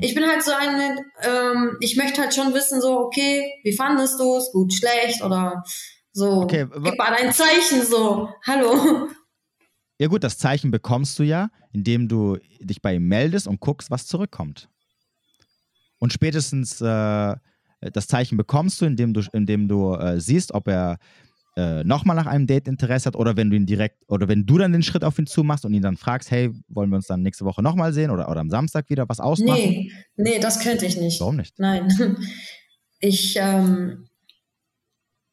ich bin halt so eine, ähm, ich möchte halt schon wissen, so, okay, wie fandest du es? Gut, schlecht oder so. Okay, Gib mal ein Zeichen, so, hallo. Ja gut, das Zeichen bekommst du ja, indem du dich bei ihm meldest und guckst, was zurückkommt. Und spätestens äh, das Zeichen bekommst du, indem du, indem du äh, siehst, ob er äh, nochmal nach einem Date Interesse hat oder wenn du ihn direkt oder wenn du dann den Schritt auf ihn zumachst und ihn dann fragst, hey, wollen wir uns dann nächste Woche nochmal sehen oder, oder am Samstag wieder was ausmachen? Nee, nee, das könnte ich nicht. Warum nicht? Nein. Ich, ähm,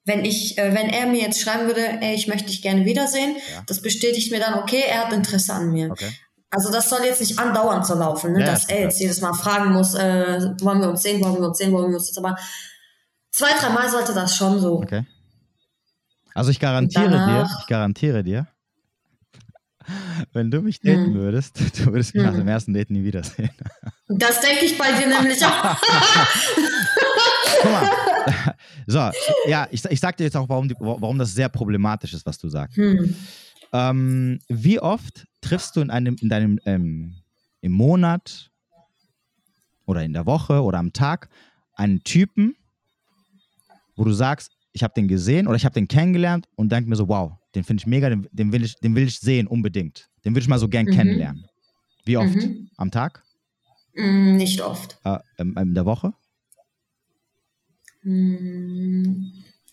wenn ich, äh, wenn er mir jetzt schreiben würde, ey, ich möchte dich gerne wiedersehen, Ja. das bestätigt mir dann, okay, er hat Interesse an mir. Okay. Also das soll jetzt nicht andauernd so laufen, ne? Ja, dass er jetzt jedes Mal fragen muss, äh, wollen wir uns sehen, wollen wir uns sehen, wollen wir uns jetzt aber zwei, dreimal sollte das schon so. Okay. Also ich garantiere dir, ich garantiere dir, wenn du mich daten Hm. würdest, du würdest mich nach Hm. dem ersten Date nie wiedersehen. Das denke ich bei dir nämlich auch. Guck mal. So, ja, ich, ich sag dir jetzt auch, warum, die, warum das sehr problematisch ist, was du sagst. Hm. Ähm, wie oft triffst du in einem, in deinem, ähm, im Monat oder in der Woche oder am Tag einen Typen, wo du sagst, ich habe den gesehen oder ich habe den kennengelernt und denke mir so, wow, den finde ich mega, den, den, will ich, den will ich sehen unbedingt. Den will ich mal so gern Mhm. kennenlernen. Wie oft? Mhm. Am Tag? Mm, Nicht oft. Äh, ähm, in der Woche?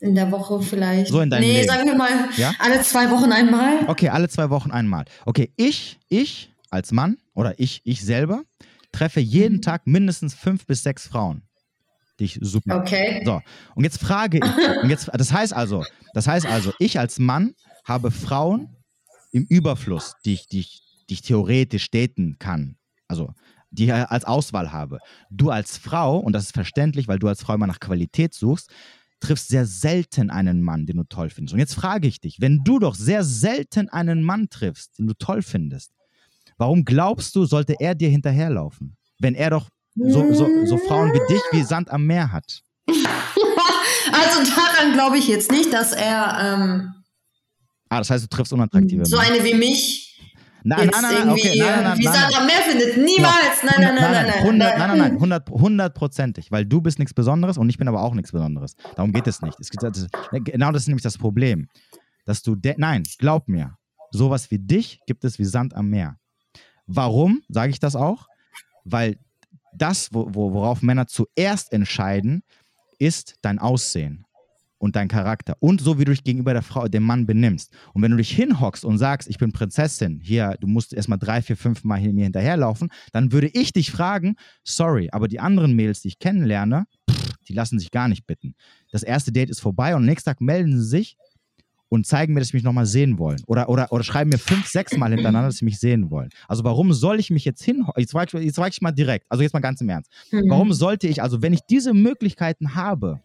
In der Woche vielleicht. So in deinem nee, Leben. sagen wir mal Ja? alle zwei Wochen einmal. Okay, alle zwei Wochen einmal. Okay, ich, ich als Mann oder ich, ich selber treffe jeden Mhm. Tag mindestens fünf bis sechs Frauen, die ich super. Okay. So, und jetzt frage ich, und jetzt, das heißt also, das heißt also, ich als Mann habe Frauen im Überfluss, die ich, die ich, die ich theoretisch daten kann. Also, die ich als Auswahl habe. Du als Frau, und das ist verständlich, weil du als Frau immer nach Qualität suchst, triffst sehr selten einen Mann, den du toll findest. Und jetzt frage ich dich, wenn du doch sehr selten einen Mann triffst, den du toll findest, warum glaubst du, sollte er dir hinterherlaufen? Wenn er doch so, so, so Frauen wie dich wie Sand am Meer hat. Also daran glaube ich jetzt nicht, dass er ähm, Ah, das heißt, du triffst unattraktive so eine wie mich Nein, nein, nein, okay, nein, nein, nein, wie nein, am Meer findet. Niemals. Nein, nein, nein, nein, nein. 100, nein, nein, nein, 100, 100%ig, weil du bist nichts Besonderes und ich bin aber auch nichts Besonderes. Darum geht es nicht. Es geht, das, genau das ist nämlich das Problem. Dass du, nein, glaub mir, sowas wie dich gibt es wie Sand am Meer. Warum sage ich das auch? Weil das, wo, worauf Männer zuerst entscheiden, ist dein Aussehen und dein Charakter und so, wie du dich gegenüber der Frau, dem Mann benimmst. Und wenn du dich hinhockst und sagst, ich bin Prinzessin, hier, du musst erstmal drei, vier, fünf Mal mir hinterherlaufen, dann würde ich dich fragen, sorry, aber die anderen Mädels, die ich kennenlerne, pff, die lassen sich gar nicht bitten. Das erste Date ist vorbei und am nächsten Tag melden sie sich und zeigen mir, dass sie mich nochmal sehen wollen. Oder, oder, oder schreiben mir fünf, sechs Mal hintereinander, dass sie mich sehen wollen. Also warum soll ich mich jetzt hin... Jetzt frage ich, jetzt ich mal direkt, also jetzt mal ganz im Ernst. Mhm. Warum sollte ich, also wenn ich diese Möglichkeiten habe,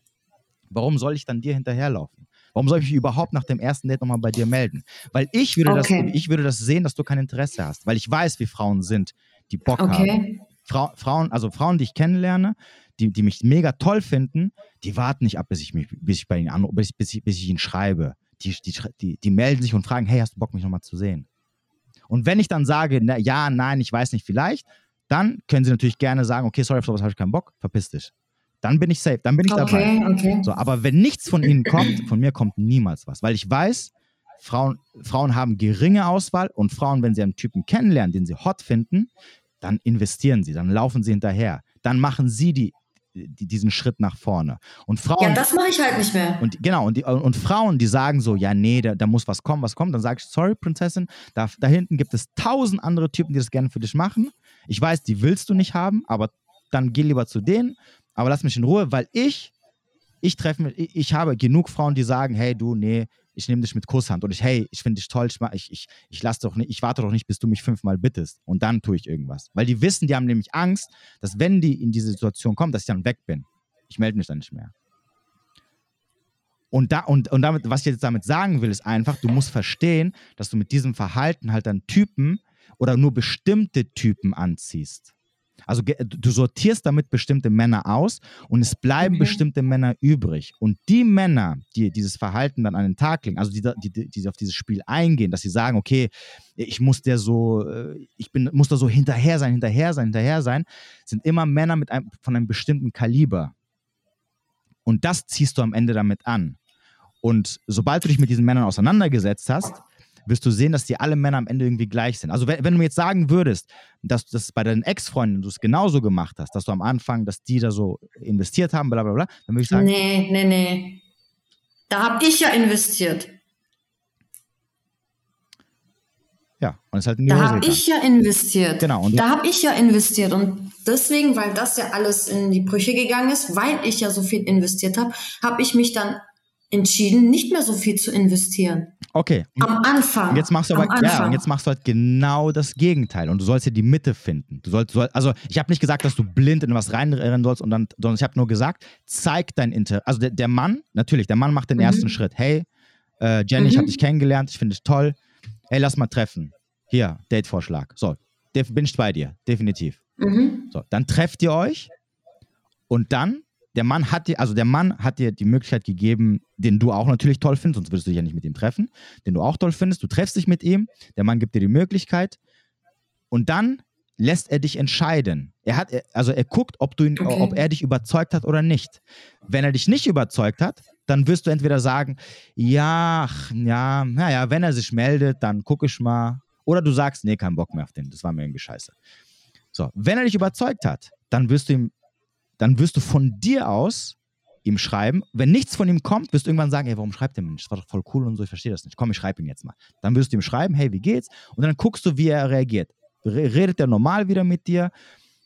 warum soll ich dann dir hinterherlaufen? Warum soll ich mich überhaupt nach dem ersten Date nochmal bei dir melden? Weil ich würde, Okay. das, ich würde das sehen, dass du kein Interesse hast. Weil ich weiß, wie Frauen sind, die Bock haben. Okay. Frau, Frauen, also Frauen, die ich kennenlerne, die, die mich mega toll finden, die warten nicht ab, bis ich, mich, bis ich bei ihnen anrufe, bis, bis, ich, bis ich ihnen schreibe. Die, die, die, die melden sich und fragen, hey, hast du Bock, mich nochmal zu sehen? Und wenn ich dann sage, na, ja, nein, ich weiß nicht, vielleicht, dann können sie natürlich gerne sagen, okay, sorry, auf sowas habe ich keinen Bock, verpiss dich. Dann bin ich safe, dann bin ich dabei. Okay, okay. So, aber wenn nichts von ihnen kommt, von mir kommt niemals was, weil ich weiß, Frauen, Frauen haben geringe Auswahl und Frauen, wenn sie einen Typen kennenlernen, den sie hot finden, dann investieren sie, dann laufen sie hinterher, dann machen sie die, die, diesen Schritt nach vorne. Und Frauen, Ja, das mache ich halt nicht mehr. und genau, und, die, und Frauen, die sagen so, ja, nee, da, da muss was kommen, was kommt, dann sage ich, sorry, Prinzessin, da, da hinten gibt es tausend andere Typen, die das gerne für dich machen. Ich weiß, die willst du nicht haben, aber dann geh lieber zu denen, aber lass mich in Ruhe, weil ich, ich treffe mich, ich, habe genug Frauen, die sagen, hey, du, nee, ich nehme dich mit Kusshand und ich, hey, ich finde dich toll, ich, ich, ich, ich doch nicht, ich warte doch nicht, bis du mich fünfmal bittest und dann tue ich irgendwas. Weil die wissen, die haben nämlich Angst, dass wenn die in diese Situation kommen, dass ich dann weg bin. Ich melde mich dann nicht mehr. Und, da, und, und damit, was ich jetzt damit sagen will, ist einfach, du musst verstehen, dass du mit diesem Verhalten halt dann Typen oder nur bestimmte Typen anziehst. Also du sortierst damit bestimmte Männer aus und es bleiben Okay. bestimmte Männer übrig. Und die Männer, die dieses Verhalten dann an den Tag legen, also die, die die auf dieses Spiel eingehen, dass sie sagen, okay, ich muss der so, äh, ich bin, muss da so hinterher sein, hinterher sein, hinterher sein, sind immer Männer mit einem, von einem bestimmten Kaliber. Und das ziehst du am Ende damit an. Und sobald du dich mit diesen Männern auseinandergesetzt hast, wirst du sehen, dass die alle Männer am Ende irgendwie gleich sind. Also wenn, wenn du mir jetzt sagen würdest, dass das bei deinen Ex-Freunden du es genauso gemacht hast, dass du am Anfang, dass die da so investiert haben, bla bla bla, dann würde ich sagen, Nee, nee, nee. Da habe ich ja investiert. ja, und es ist halt in die Da habe ich ja investiert. Genau, und- da habe ich ja investiert. Und deswegen, weil das ja alles in die Brüche gegangen ist, weil ich ja so viel investiert habe, habe ich mich dann entschieden, nicht mehr so viel zu investieren. Okay. Am Anfang. Und jetzt machst du aber ja, und jetzt machst du halt genau das Gegenteil und du sollst ja die Mitte finden. Du sollst, soll, also ich habe nicht gesagt, dass du blind in was reinrennen sollst und dann, sondern ich habe nur gesagt, zeig dein Interesse. Also der, der, Mann, natürlich, der Mann macht den mhm. ersten Schritt. Hey, äh, Jenny, mhm. ich habe dich kennengelernt, ich finde dich toll. Hey, lass mal treffen. Hier, Date-Vorschlag. So, bin ich bei dir, definitiv. Mhm. So, dann trefft ihr euch und dann der Mann hat dir, also der Mann hat dir die Möglichkeit gegeben, den du auch natürlich toll findest, sonst würdest du dich ja nicht mit ihm treffen, den du auch toll findest. Du treffst dich mit ihm, der Mann gibt dir die Möglichkeit und dann lässt er dich entscheiden. Er hat, also er guckt, ob du ihn, okay. ob er dich überzeugt hat oder nicht. Wenn er dich nicht überzeugt hat, dann wirst du entweder sagen, ja, ja, naja, wenn er sich meldet, dann gucke ich mal. Oder du sagst, nee, kein Bock mehr auf den, das war mir irgendwie scheiße. So, wenn er dich überzeugt hat, dann wirst du ihm dann wirst du von dir aus ihm schreiben. Wenn nichts von ihm kommt, wirst du irgendwann sagen, ey, warum schreibt der Mensch? Das war doch voll cool und so, ich verstehe das nicht. Komm, ich schreibe ihn jetzt mal. Dann wirst du ihm schreiben, hey, wie geht's? Und dann guckst du, wie er reagiert. Redet er normal wieder mit dir?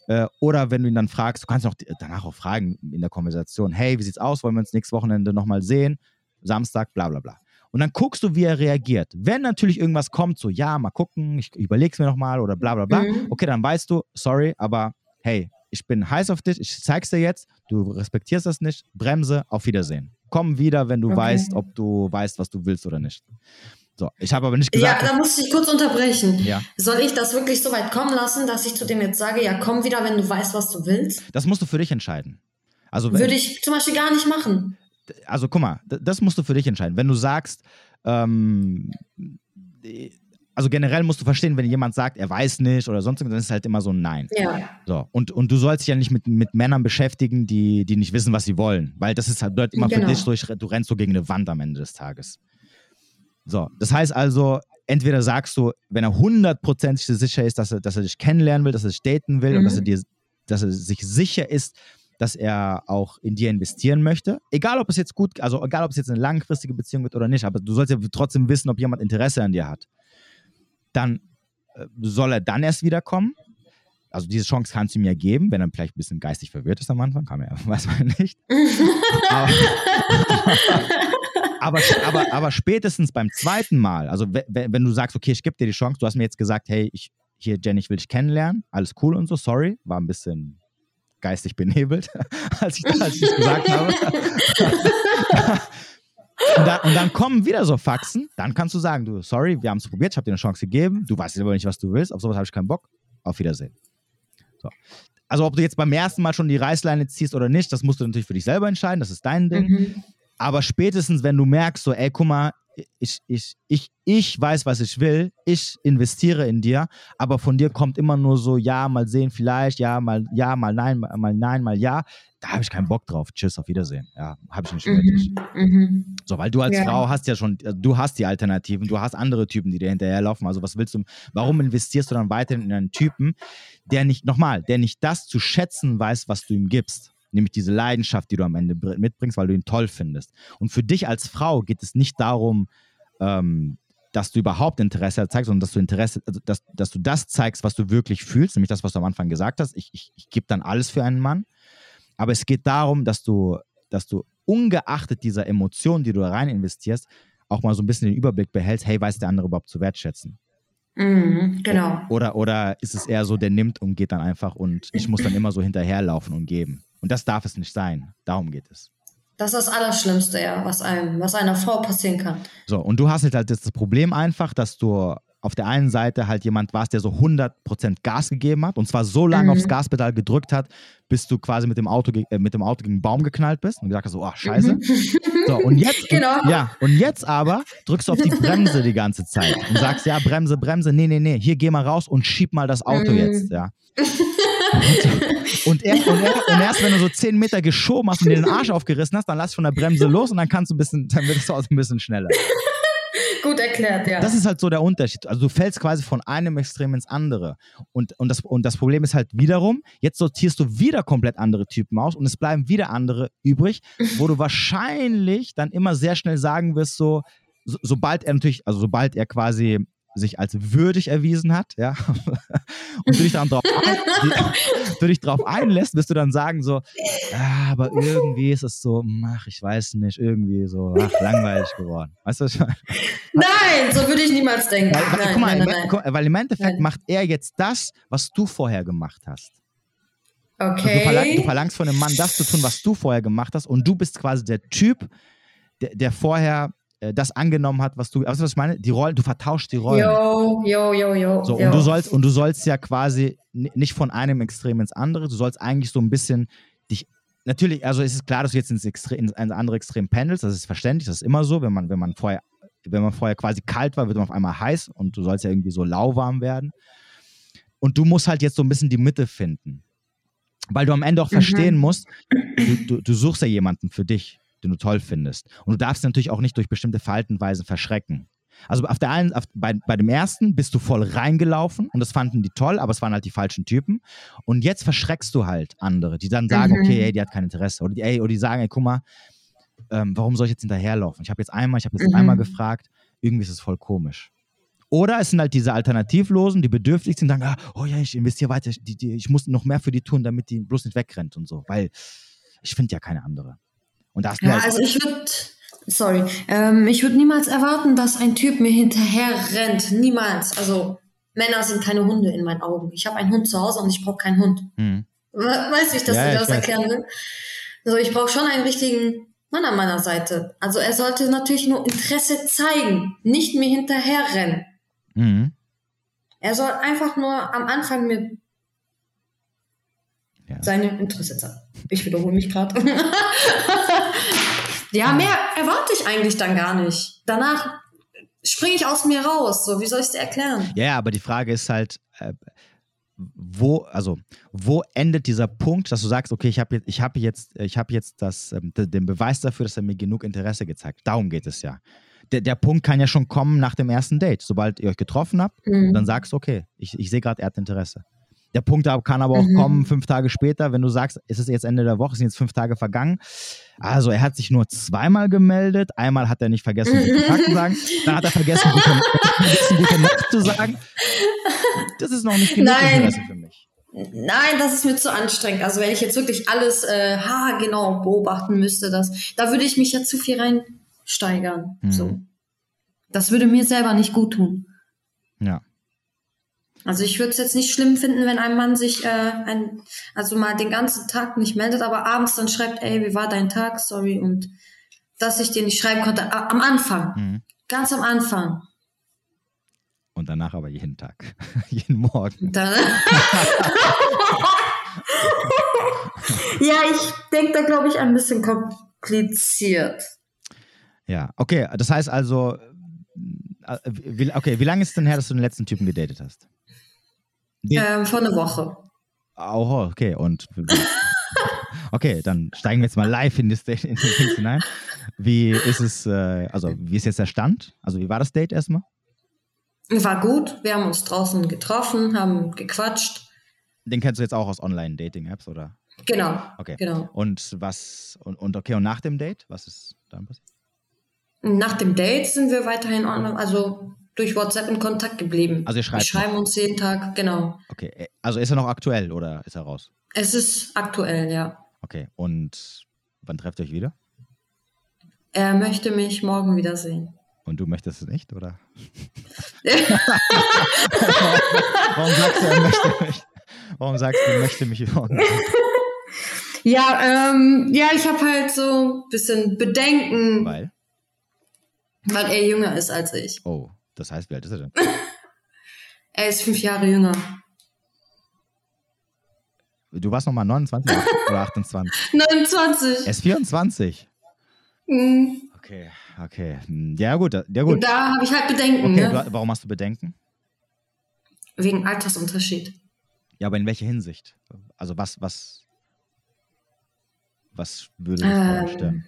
Äh, oder wenn du ihn dann fragst, du kannst auch danach auch fragen in der Konversation, hey, wie sieht's aus? Wollen wir uns nächstes Wochenende nochmal sehen? Samstag, bla bla bla. Und dann guckst du, wie er reagiert. Wenn natürlich irgendwas kommt, so, ja, mal gucken, ich überleg's mir nochmal oder bla bla bla, mhm. okay, dann weißt du, sorry, aber hey, ich bin heiß auf dich, ich zeig's dir jetzt, du respektierst das nicht, bremse, auf Wiedersehen. Komm wieder, wenn du okay. weißt, ob du weißt, was du willst oder nicht. So, ich habe aber nicht gesagt. Ja, da muss ich kurz unterbrechen. Ja. Soll ich das wirklich so weit kommen lassen, dass ich zu dem jetzt sage, ja, komm wieder, wenn du weißt, was du willst? Das musst du für dich entscheiden. Also, Würde ich zum Beispiel gar nicht machen. Also guck mal, das musst du für dich entscheiden. Wenn du sagst, ähm, also generell musst du verstehen, wenn jemand sagt, er weiß nicht oder sonst irgendwas, dann ist es halt immer so ein Nein. Ja. So, und, und du sollst dich ja nicht mit, mit Männern beschäftigen, die, die nicht wissen, was sie wollen. Weil das ist halt bedeutet immer genau. für dich, so, du rennst so gegen eine Wand am Ende des Tages. So, das heißt also, entweder sagst du, wenn er hundertprozentig sicher ist, dass er, dass er dich kennenlernen will, dass er dich daten will mhm. und dass er dir, dass er sich sicher ist, dass er auch in dir investieren möchte. Egal, ob es jetzt gut, also egal, ob es jetzt eine langfristige Beziehung wird oder nicht, aber du sollst ja trotzdem wissen, ob jemand Interesse an dir hat dann äh, soll er dann erst wiederkommen. Also diese Chance kannst du ihm ja geben, wenn er vielleicht ein bisschen geistig verwirrt ist am Anfang, kann man ja, weiß man nicht. aber, aber, aber, aber, spätestens beim zweiten Mal, also wenn, wenn du sagst, okay, ich gebe dir die Chance, du hast mir jetzt gesagt, hey, ich, hier, Jenny, ich will dich kennenlernen, alles cool und so, sorry, war ein bisschen geistig benebelt, als ich, als ich das gesagt habe. Und dann, und dann, kommen wieder so Faxen. Dann kannst du sagen, du, sorry, wir haben es probiert, ich habe dir eine Chance gegeben. Du weißt aber nicht, was du willst. Auf sowas habe ich keinen Bock. Auf Wiedersehen. So. Also ob du jetzt beim ersten Mal schon die Reißleine ziehst oder nicht, das musst du natürlich für dich selber entscheiden. Das ist dein Ding. Mhm. Aber spätestens, wenn du merkst, so, ey, guck mal, ich, ich, ich, ich weiß, was ich will, ich investiere in dir, aber von dir kommt immer nur so, ja, mal sehen, vielleicht, ja, mal, ja, mal nein, mal, nein, mal ja. Da habe ich keinen Bock drauf. Tschüss, auf Wiedersehen. Ja, habe ich nicht nötig. Mhm, mhm. So, weil du als ja. Frau hast ja schon, du hast die Alternativen, du hast andere Typen, die dir hinterherlaufen. Also was willst du, warum investierst du dann weiterhin in einen Typen, der nicht, nochmal, der nicht das zu schätzen weiß, was du ihm gibst? Nämlich diese Leidenschaft, die du am Ende mitbringst, weil du ihn toll findest. Und für dich als Frau geht es nicht darum, ähm, dass du überhaupt Interesse zeigst, sondern dass du Interesse, also dass, dass du das zeigst, was du wirklich fühlst, nämlich das, was du am Anfang gesagt hast. Ich, ich, ich gebe dann alles für einen Mann. Aber es geht darum, dass du, dass du ungeachtet dieser Emotionen, die du da rein investierst, auch mal so ein bisschen den Überblick behältst, hey, weiß der andere überhaupt zu wertschätzen? Mhm, genau. Oder, oder ist es eher so, der nimmt und geht dann einfach und ich muss dann immer so hinterherlaufen und geben? Und das darf es nicht sein. Darum geht es. Das ist das Allerschlimmste, ja, was einem, was einer Frau passieren kann. So, und du hast halt das Problem einfach, dass du auf der einen Seite halt jemand warst, der so 100% Gas gegeben hat und zwar so lange mhm. aufs Gaspedal gedrückt hat, bis du quasi mit dem Auto, äh, mit dem Auto gegen einen Baum geknallt bist und gesagt hast, so, oh, scheiße. Mhm. So, und jetzt, genau. ja, und jetzt aber drückst du auf die Bremse die ganze Zeit und sagst, ja, Bremse, Bremse, nee, nee, nee, hier geh mal raus und schieb mal das Auto mhm. jetzt, ja. Und, erst, und, erst, und, erst, wenn du so 10 Meter geschoben hast und dir den Arsch aufgerissen hast, dann lass von der Bremse los und dann kannst du ein bisschen, dann wird es auch ein bisschen schneller. Gut erklärt, ja. Das ist halt so der Unterschied. Also du fällst quasi von einem Extrem ins andere. Und, und, das, und das Problem ist halt wiederum, jetzt sortierst du wieder komplett andere Typen aus und es bleiben wieder andere übrig, wo du wahrscheinlich dann immer sehr schnell sagen wirst, so, so sobald er natürlich, also sobald er quasi sich als würdig erwiesen hat, ja, und du dich dann drauf, ein, du dich drauf einlässt, wirst du dann sagen so, ah, aber irgendwie ist es so, ach, ich weiß nicht, irgendwie so, ach, langweilig geworden. Weißt du, was ich meine? Nein, so würde ich niemals denken. Weil, nein, guck mal, nein, im- nein, guck- weil im Endeffekt macht er jetzt das, was du vorher gemacht hast. Also Du, verlang, du Okay. verlangst von einem Mann, das zu tun, was du vorher gemacht hast, und du bist quasi der Typ, der, der vorher äh, das angenommen hat, was du. Weißt du, was ich meine? Die Rollen, du vertauschst die Rollen. Jo, jo, jo, jo. So, jo. und du sollst, und du sollst ja quasi ni- nicht von einem Extrem ins andere, du sollst eigentlich so ein bisschen dich. Natürlich, also es ist klar, dass du jetzt ins, Extre ins andere Extrem pendelst, das ist verständlich, das ist immer so, wenn man, wenn man vorher, wenn man vorher quasi kalt war, wird man auf einmal heiß und du sollst ja irgendwie so lauwarm werden. Und du musst halt jetzt so ein bisschen die Mitte finden. Weil du am Ende auch Mhm. verstehen musst, du, du, du suchst ja jemanden für dich, den du toll findest. Und du darfst natürlich auch nicht durch bestimmte Verhaltensweisen verschrecken. Also auf der einen, auf, bei, bei dem ersten bist du voll reingelaufen und das fanden die toll, aber es waren halt die falschen Typen. Und jetzt verschreckst du halt andere, die dann sagen, Mhm. okay, ey, die hat kein Interesse. Oder die, ey, oder die sagen, ey, guck mal, ähm, warum soll ich jetzt hinterherlaufen? Ich habe jetzt einmal, ich habe jetzt Mhm. einmal gefragt, irgendwie ist es voll komisch. Oder es sind halt diese Alternativlosen, die bedürftig sind, sagen, ah, oh ja, ich investiere weiter, die, die, ich muss noch mehr für die tun, damit die bloß nicht wegrennt und so, weil ich finde ja keine andere. Und da hast du Ja, halt, also ich würde, sorry, ähm, ich würde niemals erwarten, dass ein Typ mir hinterher rennt. Niemals. Also Männer sind keine Hunde in meinen Augen. Ich habe einen Hund zu Hause und ich brauche keinen Hund. hm, We- Weißt du, wie ich das Ja, ja, das erklären will? Also ich brauche schon einen richtigen Mann an meiner Seite. Also er sollte natürlich nur Interesse zeigen, nicht mir hinterher rennen. hm, Er soll einfach nur am Anfang mir Ja. seine Interesse. Ich wiederhole mich gerade. ja, mehr erwarte ich eigentlich dann gar nicht. Danach springe ich aus mir raus. So, wie soll ich es dir erklären? Ja, aber die Frage ist halt, äh, wo, also, wo endet dieser Punkt, dass du sagst, okay, ich habe jetzt, ich habe jetzt, ich habe jetzt das, ähm, den Beweis dafür, dass er mir genug Interesse gezeigt. hat. Darum geht es ja. Der, der Punkt kann ja schon kommen nach dem ersten Date. Sobald ihr euch getroffen habt, Mhm. dann sagst du, okay, ich, ich sehe gerade, er hat Interesse. Der Punkt kann aber auch Mhm. kommen, fünf Tage später, wenn du sagst, es ist jetzt Ende der Woche, es sind jetzt fünf Tage vergangen. Also er hat sich nur zweimal gemeldet. Einmal hat er nicht vergessen, guten Tag zu sagen. Dann hat er vergessen, gute, vergessen, gute Nacht zu sagen. Das ist noch nicht genug Nein. Interesse für mich. Nein, das ist mir zu anstrengend. Also wenn ich jetzt wirklich alles äh, ha genau beobachten müsste, das, da würde ich mich ja zu viel reinsteigern. Mhm. So. Das würde mir selber nicht gut tun. Ja. Also ich würde es jetzt nicht schlimm finden, wenn ein Mann sich äh, ein, also mal den ganzen Tag nicht meldet, aber abends dann schreibt, ey, wie war dein Tag, sorry, und dass ich dir nicht schreiben konnte, am Anfang, Mhm. ganz am Anfang. Und danach aber jeden Tag. jeden Morgen. Dann ja, ich denke da, glaube ich, ein bisschen kompliziert. Ja. Okay, das heißt also, äh, okay, wie lange ist es denn her, dass du den letzten Typen gedatet hast? Den, Ähm, vor einer Woche. Oh, okay. Und okay, dann steigen wir jetzt mal live in das Date in die Dings hinein. Wie ist es, äh, also wie ist jetzt der Stand? Also wie war das Date erstmal? War gut, wir haben uns draußen getroffen, haben gequatscht. Den kennst du jetzt auch aus Online-Dating-Apps, oder? Genau, Okay. genau. Und was, und, und okay, und nach dem Date, was ist dann passiert? Nach dem Date sind wir weiterhin online, also durch WhatsApp in Kontakt geblieben. Also ihr wir schreibt schreiben uns jeden Tag, genau. Okay, äh, also ist er noch aktuell oder ist er raus? Es ist aktuell, ja. Okay, und wann trefft ihr euch wieder? Er möchte mich morgen wiedersehen. Und du möchtest es nicht, oder? Warum sagst du, er möchte mich? Warum sagst du, er möchte mich morgen? ja, ähm, ja, ich habe halt so ein bisschen Bedenken, Weil? weil er jünger ist als ich. Oh, das heißt, wie alt ist er denn? Er ist fünf Jahre jünger. Du warst nochmal 29 oder 28? 29. Er ist 24. Mhm. Okay, okay. Hm, Ja, gut, ja, gut. Da habe ich halt Bedenken, Okay, ne? du, warum hast du Bedenken? Wegen Altersunterschied. Ja, aber in welcher Hinsicht? Also, was, was, was würde dich Ähm, stören?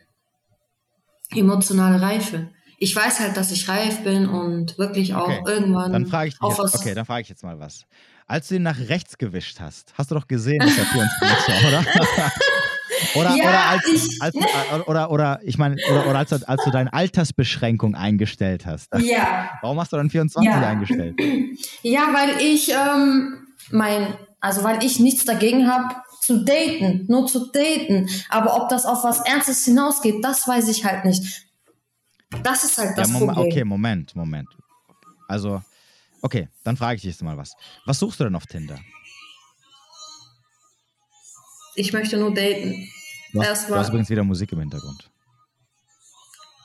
Emotionale Reife. Ich weiß halt, dass ich reif bin und wirklich auch Okay, irgendwann Dann frage ich dich was. okay, dann frage ich jetzt mal was. Als du ihn nach rechts gewischt hast, hast du doch gesehen, dass er 24 war, oder? Oder, Ja, oder, als, ich- als, oder, oder, oder ich meine, oder, oder als, du- als du deine Altersbeschränkung eingestellt hast. Ja. Warum hast du dann 24 Ja. eingestellt? Ja, weil ich ähm, mein, also weil ich nichts dagegen habe zu daten, nur zu daten. Aber ob das auf was Ernstes hinausgeht, das weiß ich halt nicht. Das ist halt das ja, Problem. okay, Moment, Moment. Also, okay, dann frage ich dich jetzt mal was. Was suchst du denn auf Tinder? Ich möchte nur daten. Du hast, Erst du hast übrigens wieder Musik im Hintergrund.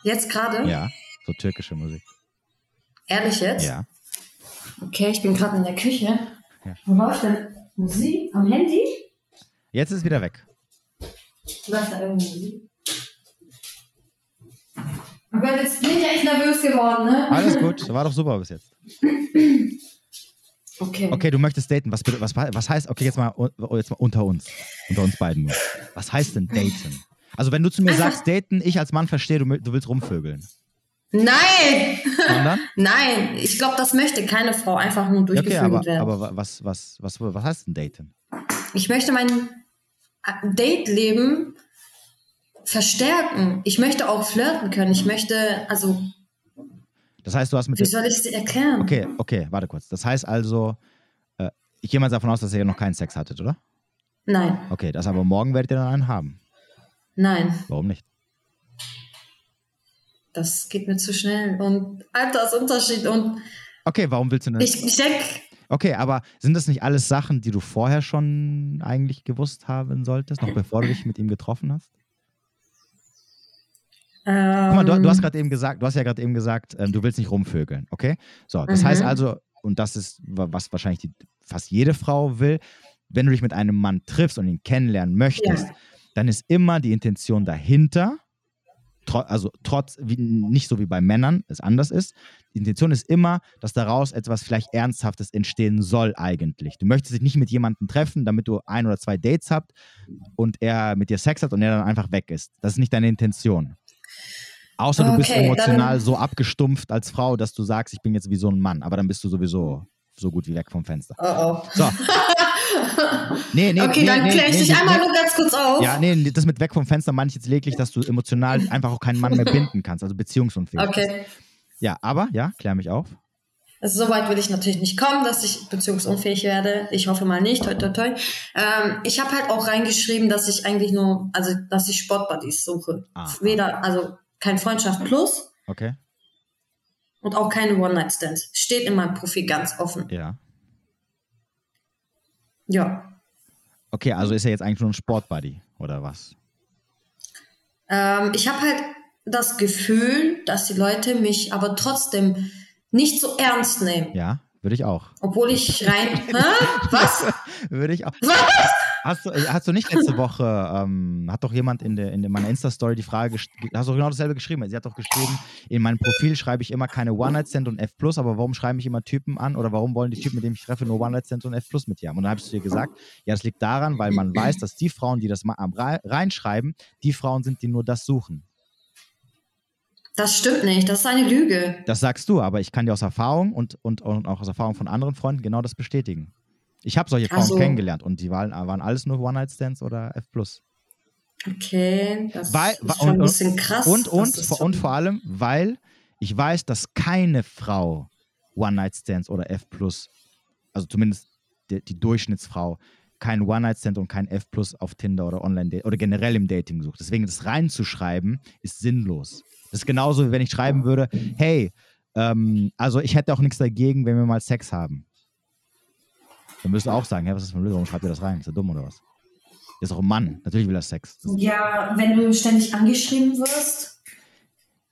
Jetzt gerade? Ja, so türkische Musik. Ehrlich jetzt? Ja. Okay, ich bin gerade in der Küche. Ja. Wo läuft denn Musik? Am Handy? Jetzt ist es wieder weg. Läuft da irgendwie Musik? Oh Gott, jetzt bin ich echt nervös geworden, ne? Alles gut, war doch super bis jetzt. Okay. Okay, du möchtest daten. Was, was, was heißt, okay, jetzt mal, jetzt mal unter uns. Unter uns beiden nur. Was heißt denn daten? Also, wenn du zu mir Einfach- sagst, daten, ich als Mann verstehe, du, du willst rumvögeln. Nein! Sondern? Nein, ich glaube, das möchte keine Frau einfach nur Ja, Okay, durchgeführt aber, werden. aber wa- was, was, was, was heißt denn daten? ich möchte mein äh, Date-Leben verstärken. Ich möchte auch flirten können. Ich möchte, also, Das heißt, du hast mit wie soll ich es dir erklären? Okay, okay, warte kurz. Das heißt also, äh, ich gehe mal davon aus, dass ihr noch keinen Sex hattet, oder? Nein, Okay, das aber morgen werdet ihr dann einen haben. nein, Warum nicht? das geht mir zu schnell. Und Altersunterschied und Okay, warum willst du denn? ich, ich denke, Okay, aber sind das nicht alles Sachen, die du vorher schon eigentlich gewusst haben solltest, noch bevor du dich mit ihm getroffen hast? Guck mal, du, du hast gerade eben gesagt, du hast ja gerade eben gesagt, ähm, du willst nicht rumvögeln, okay? So, das Mhm. heißt also, und das ist, wa- was wahrscheinlich die, fast jede Frau will, wenn du dich mit einem Mann triffst und ihn kennenlernen möchtest, Ja. dann ist immer die Intention dahinter, tro also trotz, wie, nicht so wie bei Männern, es anders ist, die Intention ist immer, dass daraus etwas vielleicht Ernsthaftes entstehen soll eigentlich. Du möchtest dich nicht mit jemandem treffen, damit du ein oder zwei Dates habt und er mit dir Sex hat und er dann einfach weg ist. Das ist nicht deine Intention. Außer du bist Okay, emotional dann- so abgestumpft als Frau, dass du sagst, ich bin jetzt wie so ein Mann, aber dann bist du sowieso so gut wie weg vom Fenster. oh oh. So. Nee, nee, okay, nee, dann nee, kläre ich nee, dich nee, einmal nur ganz kurz auf. Ja, nee, das mit weg vom Fenster meine ich jetzt lediglich, dass du emotional einfach auch keinen Mann mehr binden kannst, also beziehungsunfähig bist. Okay. Ja, aber, ja, klär mich auf. Also so weit will ich natürlich nicht kommen, dass ich beziehungsunfähig werde. Ich hoffe mal nicht, toi toi toi. Ähm, ich habe halt auch reingeschrieben, dass ich eigentlich nur, also dass ich Sportbuddies suche. Ah. Weder, also kein Freundschaft plus Okay, und auch keine One-Night-Stands. Steht in meinem Profil ganz offen. ja. Ja. Okay, also ist er jetzt eigentlich nur ein Sportbuddy, oder was? Ähm, ich habe halt das Gefühl, dass die Leute mich aber trotzdem nicht so ernst nehmen. Ja, würde ich auch. Obwohl ich rein. Hä? Was? Würde ich auch. Was? Hast du, hast du nicht letzte Woche, ähm, hat doch jemand in, der, in meiner Insta-Story die Frage, hast du genau dasselbe geschrieben? Sie hat doch geschrieben, in meinem Profil schreibe ich immer keine One-Night-Stand und F+, aber warum schreibe ich immer Typen an oder warum wollen die Typen, mit denen ich treffe, nur One-Night-Stand und F+, mit dir haben? Und dann habe ich zu dir gesagt, ja, das liegt daran, weil man weiß, dass die Frauen, die das mal reinschreiben, die Frauen sind, die nur das suchen. Das stimmt nicht. Das ist eine Lüge. Das sagst du, aber ich kann dir aus Erfahrung und, und, und auch aus Erfahrung von anderen Freunden genau das bestätigen. Ich habe solche Frauen Ach so. kennengelernt und die waren, waren alles nur One-Night-Stands oder F+. Okay, das Weil- ist schon ein und- bisschen krass. Und, und, vor, und vor allem, weil ich weiß, dass keine Frau One-Night-Stands oder F+, also zumindest die, die Durchschnittsfrau, kein One-Night-Stand und kein F+, auf Tinder oder online oder generell im Dating sucht. Deswegen das reinzuschreiben, ist sinnlos. Das ist genauso, wie wenn ich schreiben würde, hey, ähm, also ich hätte auch nichts dagegen, wenn wir mal Sex haben. Dann du auch sagen, hey, was ist das für ein Blöd, warum schreibt ihr das rein? Ist er dumm oder was? Ist auch ein Mann, natürlich will er Sex. Das, Ja, wenn du ständig angeschrieben wirst.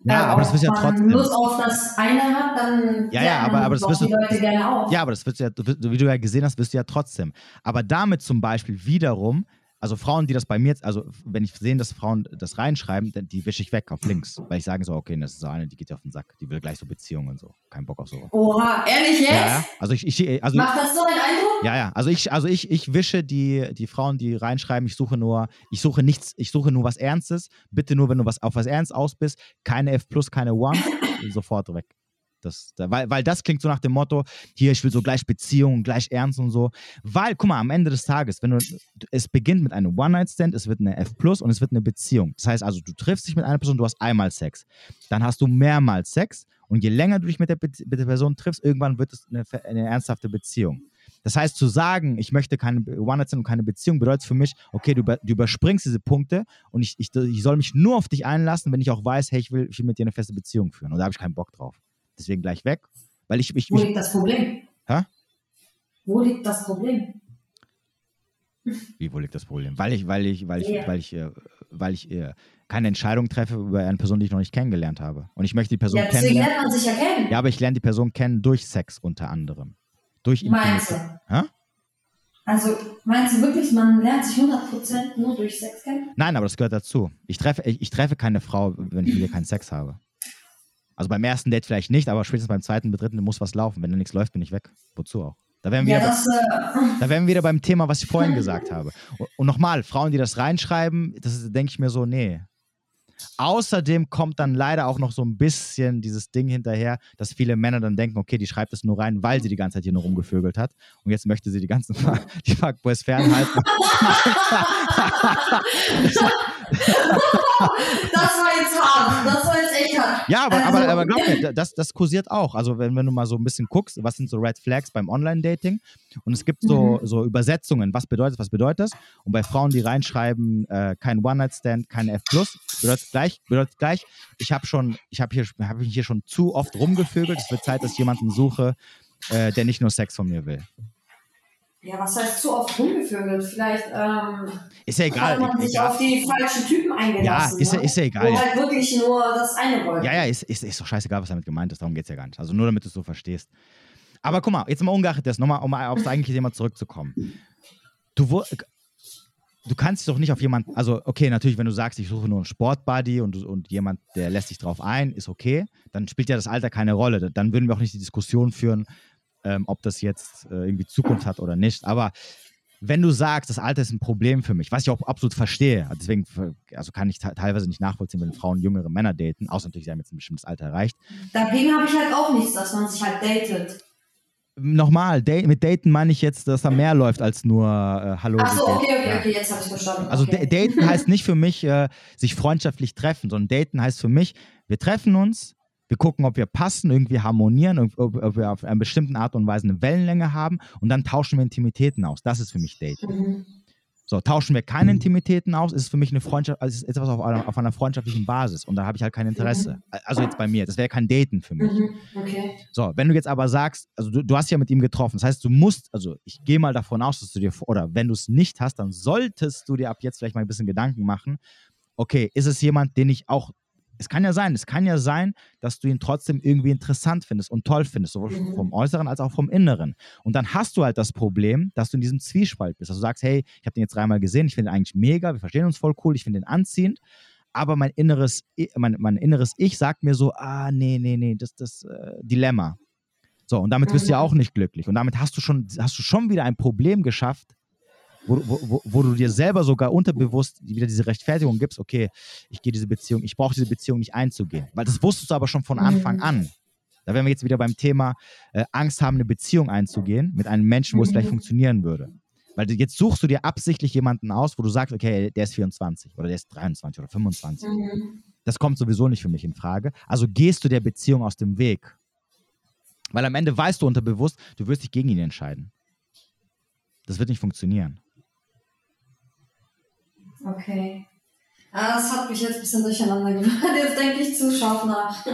ja, äh, aber das wirst du ja trotzdem. Lust auf das eine hat, dann Ja, ja, aber- aber das wirst du- Leute gerne auf. Ja, aber das wird ja, du wirst- wie du ja gesehen hast, wirst du ja trotzdem. Aber damit zum Beispiel wiederum, also Frauen, die das bei mir, also wenn ich sehe, dass Frauen das reinschreiben, dann die wische ich weg auf links, weil ich sage so, okay, das ist so eine, die geht dir auf den Sack, die will gleich so Beziehungen und so, kein Bock auf sowas. Oha, ehrlich jetzt? Ja, ja. Also ich, ich also Macht das so einen Eindruck? ja, ja. Also ich, also ich, ich wische die, die Frauen, die reinschreiben, ich suche nur, ich suche nichts, ich suche nur was Ernstes. Bitte nur, wenn du was auf was Ernst aus bist, keine F keine One, sofort weg. Das, weil, weil das klingt so nach dem Motto, hier, ich will so gleich Beziehungen, gleich ernst und so. Weil, guck mal, am Ende des Tages, wenn du, es beginnt mit einem One-Night-Stand, es wird eine F plus und es wird eine Beziehung. Das heißt also, du triffst dich mit einer Person, du hast einmal Sex. Dann hast du mehrmals Sex und je länger du dich mit der, mit der Person triffst, irgendwann wird es eine, eine ernsthafte Beziehung. Das heißt, zu sagen, ich möchte keine One-Night-Stand und keine Beziehung, bedeutet für mich, okay, du, du überspringst diese Punkte und ich, ich, ich, soll mich nur auf dich einlassen, wenn ich auch weiß, hey, ich will, ich will mit dir eine feste Beziehung führen. Und da habe ich keinen Bock drauf. Deswegen gleich weg. Weil ich, ich, Wo liegt das Problem? Hä? Wo liegt das Problem? Wie, wo liegt das Problem? Weil ich, weil ich, weil ich, yeah. weil ich, äh, weil ich äh, keine Entscheidung treffe über eine Person, die ich noch nicht kennengelernt habe. Und ich möchte die Person ja, deswegen lernt man sich ja kennen. Ja, aber ich lerne die Person kennen durch Sex unter anderem. Durch Meinst du? Hä? Also meinst du wirklich, man lernt sich 100% nur durch Sex kennen? Nein, aber das gehört dazu. Ich treffe, ich, ich treffe keine Frau, wenn ich mit ihr keinen Sex habe. Also beim ersten Date vielleicht nicht, aber spätestens beim zweiten, dritten muss was laufen. Wenn da nichts läuft, bin ich weg. Wozu auch? Da wären, wir Ja, wieder, das, äh, da wären wir wieder beim Thema, was ich vorhin gesagt habe. Und, und nochmal, Frauen, die das reinschreiben, das denke ich mir so, nee. Außerdem kommt dann leider auch noch so ein bisschen dieses Ding hinterher, dass viele Männer dann denken, okay, die schreibt es nur rein, weil sie die ganze Zeit hier nur rumgevögelt hat. Und jetzt möchte sie die ganzen die Fuckboys fernhalten. das war jetzt hart. Das war jetzt echt hart. Ja, aber, Also- aber, aber glaub mir, das, das kursiert auch. Also wenn, wenn du mal so ein bisschen guckst, was sind so Red Flags beim Online-Dating und es gibt so, Mhm. so Übersetzungen, was bedeutet, was bedeutet das? Und bei Frauen, die reinschreiben, äh, kein One-Night-Stand, kein F+, bedeutet gleich, bedeutet gleich, ich habe schon, ich habe hier, hab mich hier schon zu oft rumgevögelt, es wird Zeit, dass ich jemanden suche, äh, der nicht nur Sex von mir will. Ja, was heißt zu oft rumgevögelt? Vielleicht ähm, Ist ja egal. hat man sich egal. auf die falschen Typen eingelassen. Ja, ist ja- ne? ist ja egal. Wo halt wirklich nur das eine wollte. Ja, ja, ist, ist, ist doch scheißegal, was damit gemeint ist. Darum geht es ja gar nicht. Also nur, damit du es so verstehst. Aber guck mal, jetzt mal ungeachtet das, nochmal, um aufs eigentliche Thema zurückzukommen. Du, du kannst dich doch nicht auf jemanden, also okay, natürlich, wenn du sagst, ich suche nur einen Sportbuddy und, und jemand, der lässt sich drauf ein, ist okay, dann spielt ja das Alter keine Rolle. Dann würden wir auch nicht die Diskussion führen, ähm, ob das jetzt äh, irgendwie Zukunft hat oder nicht. Aber wenn du sagst, das Alter ist ein Problem für mich, was ich auch absolut verstehe, deswegen also kann ich te- teilweise nicht nachvollziehen, wenn Frauen jüngere Männer daten, außer natürlich, sie haben jetzt ein bestimmtes Alter erreicht. Dagegen habe ich halt auch nichts, dass man sich halt datet. Nochmal, mit Daten meine ich jetzt, dass da mehr läuft als nur äh, Hallo. Ach so, wie geht's? okay, okay, Ja. okay, jetzt habe ich verstanden. Also okay. da- Daten heißt nicht für mich, äh, sich freundschaftlich treffen, sondern Daten heißt für mich, wir treffen uns, wir gucken, ob wir passen, irgendwie harmonieren, ob, ob wir auf einer bestimmten Art und Weise eine Wellenlänge haben und dann tauschen wir Intimitäten aus. Das ist für mich Daten. Mhm. So, tauschen wir keine Intimitäten aus, ist es für mich eine Freundschaft, also ist etwas auf einer, auf einer freundschaftlichen Basis und da habe ich halt kein Interesse. Also jetzt bei mir, das wäre kein Daten für mich. Mhm. Okay. So, wenn du jetzt aber sagst, also du, du hast ja mit ihm getroffen, das heißt, du musst, also ich gehe mal davon aus, dass du dir, oder wenn du es nicht hast, dann solltest du dir ab jetzt vielleicht mal ein bisschen Gedanken machen, okay, ist es jemand, den ich auch, es kann ja sein, es kann ja sein, dass du ihn trotzdem irgendwie interessant findest und toll findest, sowohl Mhm. vom Äußeren als auch vom Inneren. Und dann hast du halt das Problem, dass du in diesem Zwiespalt bist, dass du sagst, hey, ich habe den jetzt dreimal gesehen, ich finde ihn eigentlich mega, wir verstehen uns voll cool, ich finde ihn anziehend, aber mein inneres, mein, mein inneres Ich sagt mir so, ah, nee, nee, nee, das das äh, Dilemma. So, und damit wirst du ja Mhm. auch nicht glücklich. Und damit hast du schon, hast du schon wieder ein Problem geschafft, wo, wo, wo, du dir selber sogar unterbewusst wieder diese Rechtfertigung gibst, okay, ich gehe diese Beziehung, ich brauche diese Beziehung nicht einzugehen. Weil das wusstest du aber schon von Anfang Mhm. an. Da wären wir jetzt wieder beim Thema äh, Angst haben, eine Beziehung einzugehen mit einem Menschen, wo es vielleicht Mhm. funktionieren würde. Weil jetzt suchst du dir absichtlich jemanden aus, wo du sagst, okay, der ist 24 oder der ist 23 oder 25. Mhm. Das kommt sowieso nicht für mich in Frage. Also gehst du der Beziehung aus dem Weg. Weil am Ende weißt du unterbewusst, du wirst dich gegen ihn entscheiden. Das wird nicht funktionieren. Okay. Ah, das hat mich jetzt ein bisschen durcheinander gebracht. Jetzt denke ich zu scharf nach.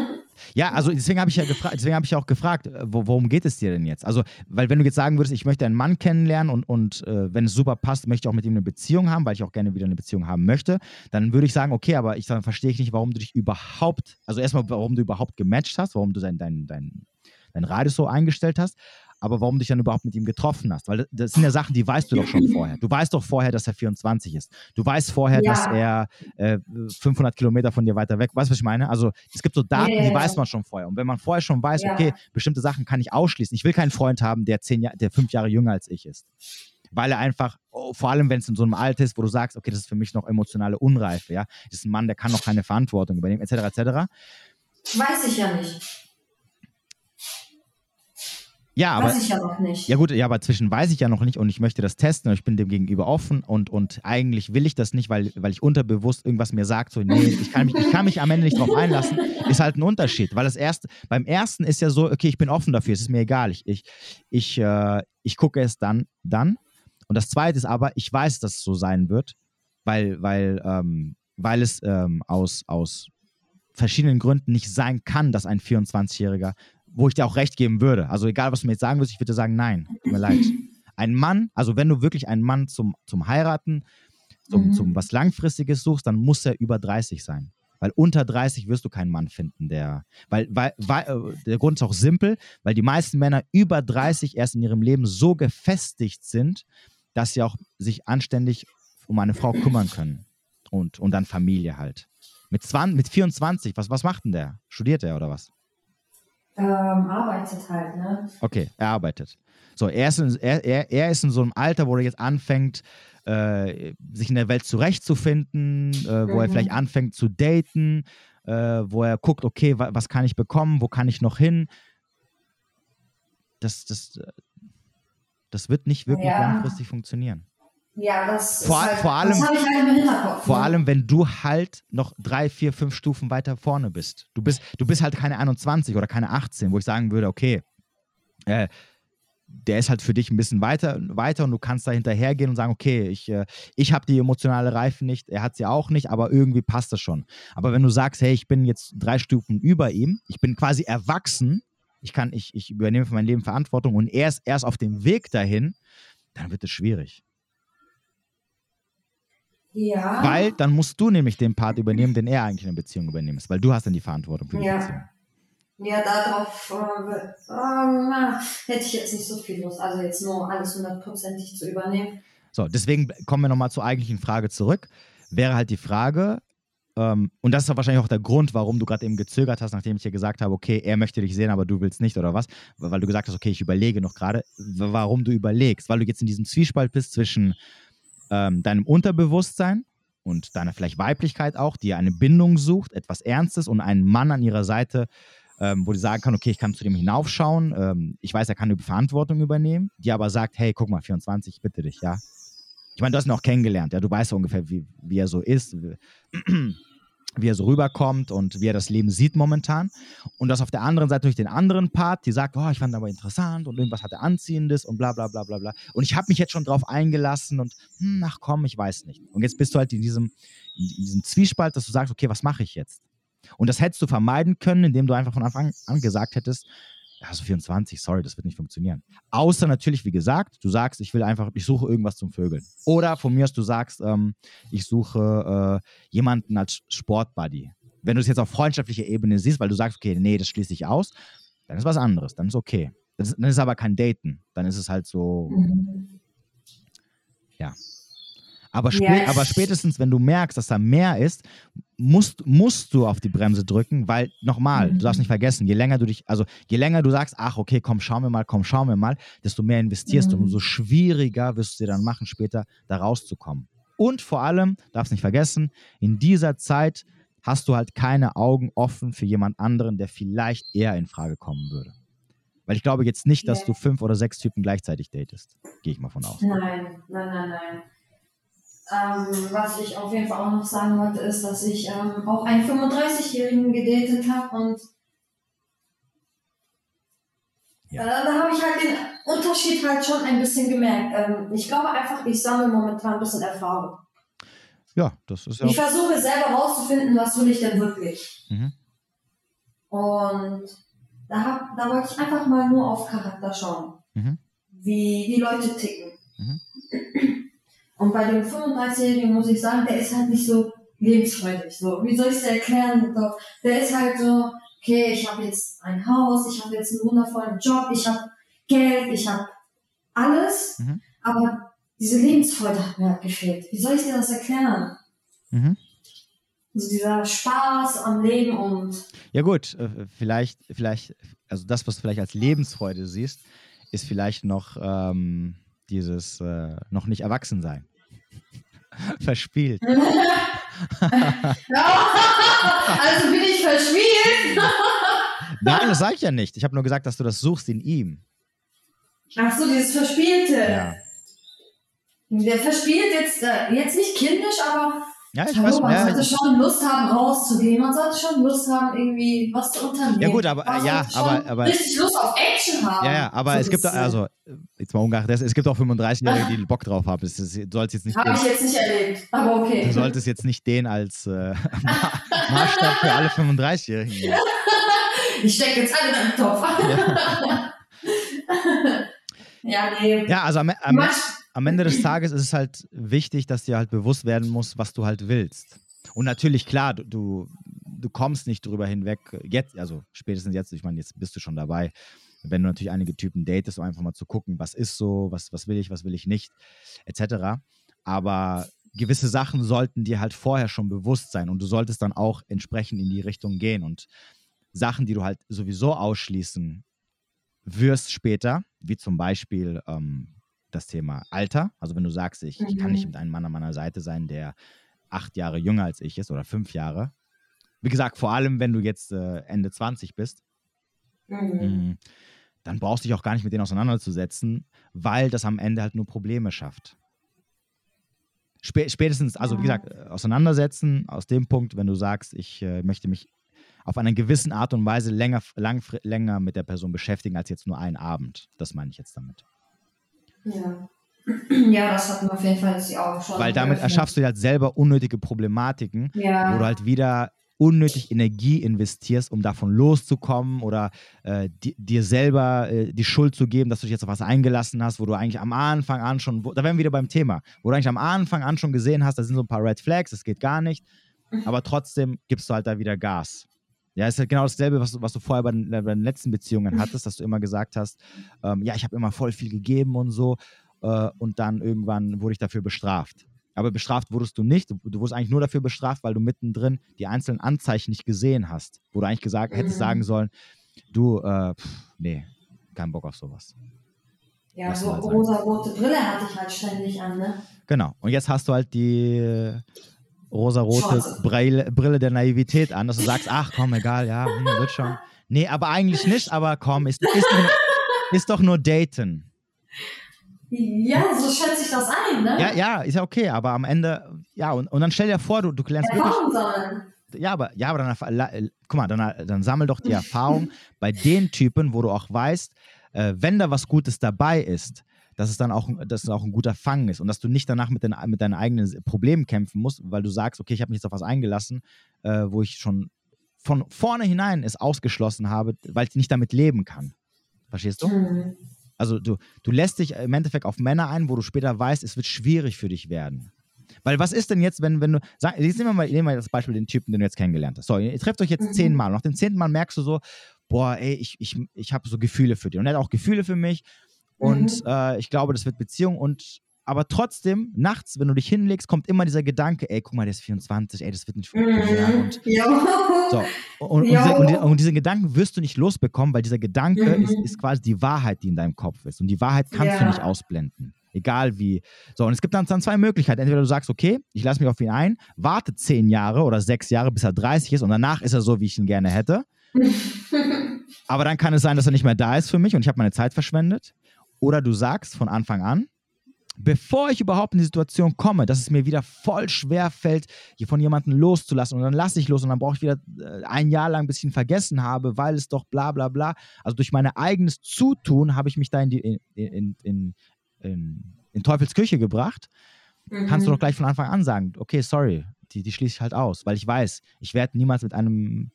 Ja, also deswegen habe ich ja gefragt, deswegen habe ich auch gefragt, äh, wo, worum geht es dir denn jetzt? Also, weil wenn du jetzt sagen würdest, ich möchte einen Mann kennenlernen und, und äh, wenn es super passt, möchte ich auch mit ihm eine Beziehung haben, weil ich auch gerne wieder eine Beziehung haben möchte, dann würde ich sagen, okay, aber ich dann verstehe ich nicht, warum du dich überhaupt, also erstmal, warum du überhaupt gematcht hast, warum du dein, dein, dein, dein Radius so eingestellt hast, aber warum du dich dann überhaupt mit ihm getroffen hast. Weil das, sind ja Sachen, die weißt du doch schon vorher. Du weißt doch vorher, dass er 24 ist. Du weißt vorher, Ja. dass er äh, 500 Kilometer von dir weiter weg, weißt du, was ich meine? Also es gibt so Daten, ja, die weiß man schon vorher. Und wenn man vorher schon weiß, Ja. okay, bestimmte Sachen kann ich ausschließen. Ich will keinen Freund haben, der, zehn Jahr, der fünf Jahre jünger als ich ist. Weil er einfach, oh, vor allem wenn es in so einem Alter ist, wo du sagst, okay, das ist für mich noch emotionale Unreife, ja. Das ist ein Mann, der kann noch keine Verantwortung übernehmen, etc., etc. Weiß ich ja nicht. Ja, aber. Weiß ich ja noch nicht. Ja, gut, ja, aber zwischen weiß ich ja noch nicht und ich möchte das testen und ich bin dem gegenüber offen und, und eigentlich will ich das nicht, weil, weil ich unterbewusst irgendwas mir sagt, so, nee, ich kann mich, ich kann mich am Ende nicht drauf einlassen, ist halt ein Unterschied. Weil das erste, beim ersten ist ja so, okay, ich bin offen dafür, es ist mir egal. Ich, ich, ich, äh, ich gucke es dann, dann. Und das zweite ist aber, ich weiß, dass es so sein wird, weil, weil, ähm, weil es ähm, aus, aus verschiedenen Gründen nicht sein kann, dass ein 24-Jähriger wo ich dir auch recht geben würde. Also egal, was du mir jetzt sagen würdest, ich würde sagen, nein, tut mir leid. Ein Mann, also wenn du wirklich einen Mann zum, zum Heiraten, zum, mhm. zum was Langfristiges suchst, dann muss er über 30 sein. Weil unter 30 wirst du keinen Mann finden, der. Weil, weil, weil äh, der Grund ist auch simpel, weil die meisten Männer über 30 erst in ihrem Leben so gefestigt sind, dass sie auch sich anständig um eine Frau kümmern können. Und, und dann Familie halt. Mit, 20, mit 24, was, was macht denn der? Studiert er oder was? Ähm, arbeitet halt, ne? Okay, er arbeitet. So, er ist, in, er, er, er ist in so einem Alter, wo er jetzt anfängt, äh, sich in der Welt zurechtzufinden, äh, wo mhm. er vielleicht anfängt zu daten, äh, wo er guckt, okay, wa was kann ich bekommen, wo kann ich noch hin. Das, das, das wird nicht wirklich ja. langfristig funktionieren. Ja, das vor, halt, vor allem, das habe ich halt im Hinterkopf. Vor ne? allem, wenn du halt noch drei, vier, fünf Stufen weiter vorne bist. Du bist, du bist halt keine 21 oder keine 18, wo ich sagen würde, okay, äh, der ist halt für dich ein bisschen weiter, weiter und du kannst da hinterhergehen und sagen, okay, ich, äh, ich habe die emotionale Reife nicht, er hat sie auch nicht, aber irgendwie passt das schon. Aber wenn du sagst, hey, ich bin jetzt drei Stufen über ihm, ich bin quasi erwachsen, ich kann, ich, ich übernehme für mein Leben Verantwortung und er ist erst auf dem Weg dahin, dann wird es schwierig. Ja. Weil dann musst du nämlich den Part übernehmen, den er eigentlich in der Beziehung übernimmt, weil du hast dann die Verantwortung für die ja. Beziehung. Ja, darauf äh, äh, hätte ich jetzt nicht so viel Lust, also jetzt nur alles hundertprozentig zu übernehmen. So, deswegen kommen wir nochmal zur eigentlichen Frage zurück. Wäre halt die Frage, ähm, und das ist wahrscheinlich auch der Grund, warum du gerade eben gezögert hast, nachdem ich dir gesagt habe, okay, er möchte dich sehen, aber du willst nicht oder was, weil du gesagt hast, okay, ich überlege noch gerade, warum du überlegst, weil du jetzt in diesem Zwiespalt bist zwischen ähm, deinem Unterbewusstsein und deiner vielleicht Weiblichkeit auch, die eine Bindung sucht, etwas Ernstes und einen Mann an ihrer Seite, ähm, wo die sagen kann, okay, ich kann zu dem hinaufschauen, ähm, ich weiß, er kann eine Verantwortung übernehmen, die aber sagt, hey, guck mal, 24, bitte dich, ja. Ich meine, du hast ihn auch kennengelernt, ja, du weißt ja ungefähr, wie, wie er so ist, wie er so rüberkommt und wie er das Leben sieht momentan. Und das auf der anderen Seite durch den anderen Part, die sagt, oh, ich fand aber interessant und irgendwas hat er Anziehendes und bla bla bla bla bla. Und ich habe mich jetzt schon drauf eingelassen und hm, ach komm, ich weiß nicht. Und jetzt bist du halt in diesem, in diesem Zwiespalt, dass du sagst, okay, was mache ich jetzt? Und das hättest du vermeiden können, indem du einfach von Anfang an gesagt hättest, also 24, sorry, das wird nicht funktionieren. Außer natürlich, wie gesagt, du sagst, ich will einfach, ich suche irgendwas zum Vögeln. Oder von mir aus, du sagst, ähm, ich suche äh, jemanden als Sportbuddy. Wenn du es jetzt auf freundschaftlicher Ebene siehst, weil du sagst, okay, nee, das schließe ich aus, dann ist was anderes, dann ist okay. Das ist, dann ist aber kein Daten. Dann ist es halt so, mhm. ja. Aber, spä yes. aber spätestens, wenn du merkst, dass da mehr ist, musst, musst du auf die Bremse drücken, weil nochmal, mhm. du darfst nicht vergessen, je länger du dich, also je länger du sagst, ach okay, komm, schauen wir mal, komm, schauen wir mal, desto mehr investierst mhm. du und umso schwieriger wirst du dir dann machen, später da rauszukommen. Und vor allem, darfst nicht vergessen, in dieser Zeit hast du halt keine Augen offen für jemand anderen, der vielleicht eher in Frage kommen würde. Weil ich glaube jetzt nicht, dass ja. du fünf oder sechs Typen gleichzeitig datest. Gehe ich mal von aus. Nein, nein, nein, nein. Ähm, was ich auf jeden Fall auch noch sagen wollte, ist, dass ich ähm, auch einen 35-Jährigen gedatet habe und ja. äh, da habe ich halt den Unterschied halt schon ein bisschen gemerkt. Ähm, ich glaube einfach, ich sammle momentan ein bisschen Erfahrung. Ja, das ist ja. Ich versuche selber herauszufinden, was will ich denn wirklich. Mhm. Und da, hab, da wollte ich einfach mal nur auf Charakter schauen, mhm. wie die Leute ticken. Mhm. Und bei dem 35-Jährigen muss ich sagen, der ist halt nicht so lebensfreudig. So, wie soll ich es erklären? Der ist halt so, okay, ich habe jetzt ein Haus, ich habe jetzt einen wundervollen Job, ich habe Geld, ich habe alles, mhm. aber diese Lebensfreude hat mir halt gefehlt. Wie soll ich dir das erklären? Mhm. Also dieser Spaß am Leben und. Ja gut, äh, vielleicht, vielleicht, also das, was du vielleicht als Lebensfreude siehst, ist vielleicht noch ähm, dieses äh, noch nicht erwachsen sein. Verspielt. also bin ich verspielt? Nein, das sage ich ja nicht. Ich habe nur gesagt, dass du das suchst in ihm. Ach so, dieses Verspielte. Ja. Der verspielt jetzt, äh, jetzt nicht kindisch, aber Ja, ich hallo, weiß. man Ja, sollte schon Lust haben, rauszugehen. Man sollte schon Lust haben, irgendwie was zu unternehmen. Ja, gut, aber, Man äh, ja, sollte schon aber- aber- richtig Lust auf Action haben. ja, ja, aber So es gibt auch, also, jetzt mal ungeachtet, dessen, es gibt auch 35-Jährige, die Bock drauf haben. Es ist- Du sollst jetzt nicht Habe den, ich jetzt nicht erlebt, aber okay. du solltest jetzt nicht den als äh, Ma- Maßstab für alle 35-Jährigen nehmen. Ich stecke jetzt alle in einen Topf. Ja, nee. Ja, also am, am, am Ende des Tages ist es halt wichtig, dass dir halt bewusst werden muss, was du halt willst. Und natürlich, klar, du, du, kommst nicht drüber hinweg, jetzt, also spätestens jetzt, ich meine, jetzt bist du schon dabei, wenn du natürlich einige Typen datest, um einfach mal zu gucken, was ist so, was, was will ich, was will ich nicht, etc. Aber gewisse Sachen sollten dir halt vorher schon bewusst sein und du solltest dann auch entsprechend in die Richtung gehen. Und Sachen, die du halt sowieso ausschließen wirst später, wie zum Beispiel ähm, das Thema Alter. Also wenn du sagst, ich, ich kann Mhm. nicht mit einem Mann an meiner Seite sein, der acht Jahre jünger als ich ist oder fünf Jahre. Wie gesagt, vor allem wenn du jetzt äh, Ende 20 bist, Mhm. mh, dann brauchst du dich auch gar nicht mit denen auseinanderzusetzen, weil das am Ende halt nur Probleme schafft. Spä spätestens, also wie gesagt, äh, auseinandersetzen aus dem Punkt, wenn du sagst, ich äh, möchte mich auf eine gewisse Art und Weise länger, lang, länger mit der Person beschäftigen als jetzt nur einen Abend. Das meine ich jetzt damit. Ja. ja, das hat mir auf jeden Fall jetzt Augen schon. Weil damit geöffnet. erschaffst du halt selber unnötige Problematiken, Ja. wo du halt wieder unnötig Energie investierst, um davon loszukommen oder äh, di dir selber äh, die Schuld zu geben, dass du dich jetzt auf was eingelassen hast, wo du eigentlich am Anfang an schon, wo, da wären wir wieder beim Thema, wo du eigentlich am Anfang an schon gesehen hast, da sind so ein paar Red Flags, das geht gar nicht, aber trotzdem gibst du halt da wieder Gas. Ja, ist halt genau dasselbe, was du, was du vorher bei den, bei den letzten Beziehungen hattest, dass du immer gesagt hast, ähm, ja, ich habe immer voll viel gegeben und so äh, und dann irgendwann wurde ich dafür bestraft. Aber bestraft wurdest du nicht. Du, du wurdest eigentlich nur dafür bestraft, weil du mittendrin die einzelnen Anzeichen nicht gesehen hast. Wo du eigentlich gesagt, hättest Mhm. sagen sollen, du, äh, pff, nee, kein Bock auf sowas. ja, so sein. rosa-rote Brille hatte ich halt ständig an, ne? Genau. Und jetzt hast du halt die rosarote. Brille, Brille der Naivität an, dass du sagst, ach komm, egal, ja, hm, wird schon. Nee, aber eigentlich nicht, aber komm, ist, ist, doch, ist doch nur daten. Ja, so schätze ich das ein, ne? Ja, ja, ist ja okay, aber am Ende, ja, und, und dann stell dir vor, du, du lernst wirklich Erfahrung sammeln. Ja, aber, ja, aber dann, äh, guck mal, dann, dann sammel doch die Erfahrung bei den Typen, wo du auch weißt, äh, wenn da was Gutes dabei ist, dass es dann auch, dass es auch ein guter Fang ist und dass du nicht danach mit, den, mit deinen eigenen Problemen kämpfen musst, weil du sagst, okay, ich habe mich jetzt auf was eingelassen, äh, wo ich schon von vorne hinein es ausgeschlossen habe, weil ich nicht damit leben kann. Verstehst du? Hm. Also du, du lässt dich im Endeffekt auf Männer ein, wo du später weißt, es wird schwierig für dich werden. Weil was ist denn jetzt, wenn, wenn du, sag, jetzt nehmen wir mal, nehmen wir das Beispiel den Typen, den du jetzt kennengelernt hast. So, ihr trefft euch jetzt Mhm. zehnmal. Nach dem zehnten Mal merkst du so, boah, ey, ich, ich, ich habe so Gefühle für dich. Und er hat auch Gefühle für mich. Und Mhm. äh, ich glaube, das wird Beziehung. Und aber trotzdem, nachts, wenn du dich hinlegst, kommt immer dieser Gedanke, ey, guck mal, der ist 24, ey, das wird nicht funktionieren. Mhm. Und so. Und, diesen Gedanken wirst du nicht losbekommen, weil dieser Gedanke Mhm. ist, ist quasi die Wahrheit, die in deinem Kopf ist. Und die Wahrheit kannst du Ja. nicht ausblenden. Egal wie. So, und es gibt dann, dann zwei Möglichkeiten. Entweder du sagst, okay, ich lasse mich auf ihn ein, warte zehn Jahre oder sechs Jahre, bis er 30 ist und danach ist er so, wie ich ihn gerne hätte. Aber dann kann es sein, dass er nicht mehr da ist für mich und ich habe meine Zeit verschwendet. Oder du sagst von Anfang an, bevor ich überhaupt in die Situation komme, dass es mir wieder voll schwer fällt, hier von jemandem loszulassen und dann lasse ich los und dann brauche ich wieder äh, ein Jahr lang, bis ich ihn vergessen habe, weil es doch bla bla bla. Also durch mein eigenes Zutun habe ich mich da in, die, in, in, in, in, Teufels Küche gebracht. Kannst du Mhm. doch gleich von Anfang an sagen, okay, sorry, die, die schließe ich halt aus, weil ich weiß, ich werde niemals mit einem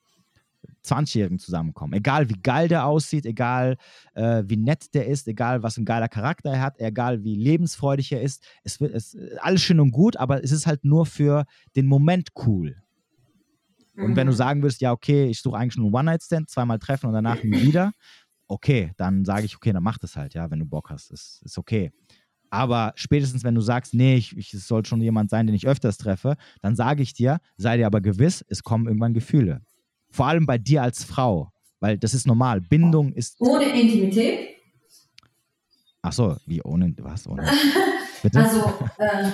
20-Jährigen zusammenkommen. Egal wie geil der aussieht, egal äh, wie nett der ist, egal was ein geiler Charakter er hat, egal wie lebensfreudig er ist. Es wird es, alles schön und gut, aber es ist halt nur für den Moment cool. Und wenn du Mhm. sagen würdest, ja, okay, ich suche eigentlich nur einen One-Night-Stand, zweimal treffen und danach nie wieder, okay, dann sage ich, okay, dann mach das halt, ja, wenn du Bock hast. Ist, ist okay. Aber spätestens, wenn du sagst, nee, ich, ich, es soll schon jemand sein, den ich öfters treffe, dann sage ich dir, sei dir aber gewiss, es kommen irgendwann Gefühle. Vor allem bei dir als Frau, weil das ist normal. Bindung ist. Ohne Intimität? Ach so, wie ohne was? Ohne, bitte? Also, äh,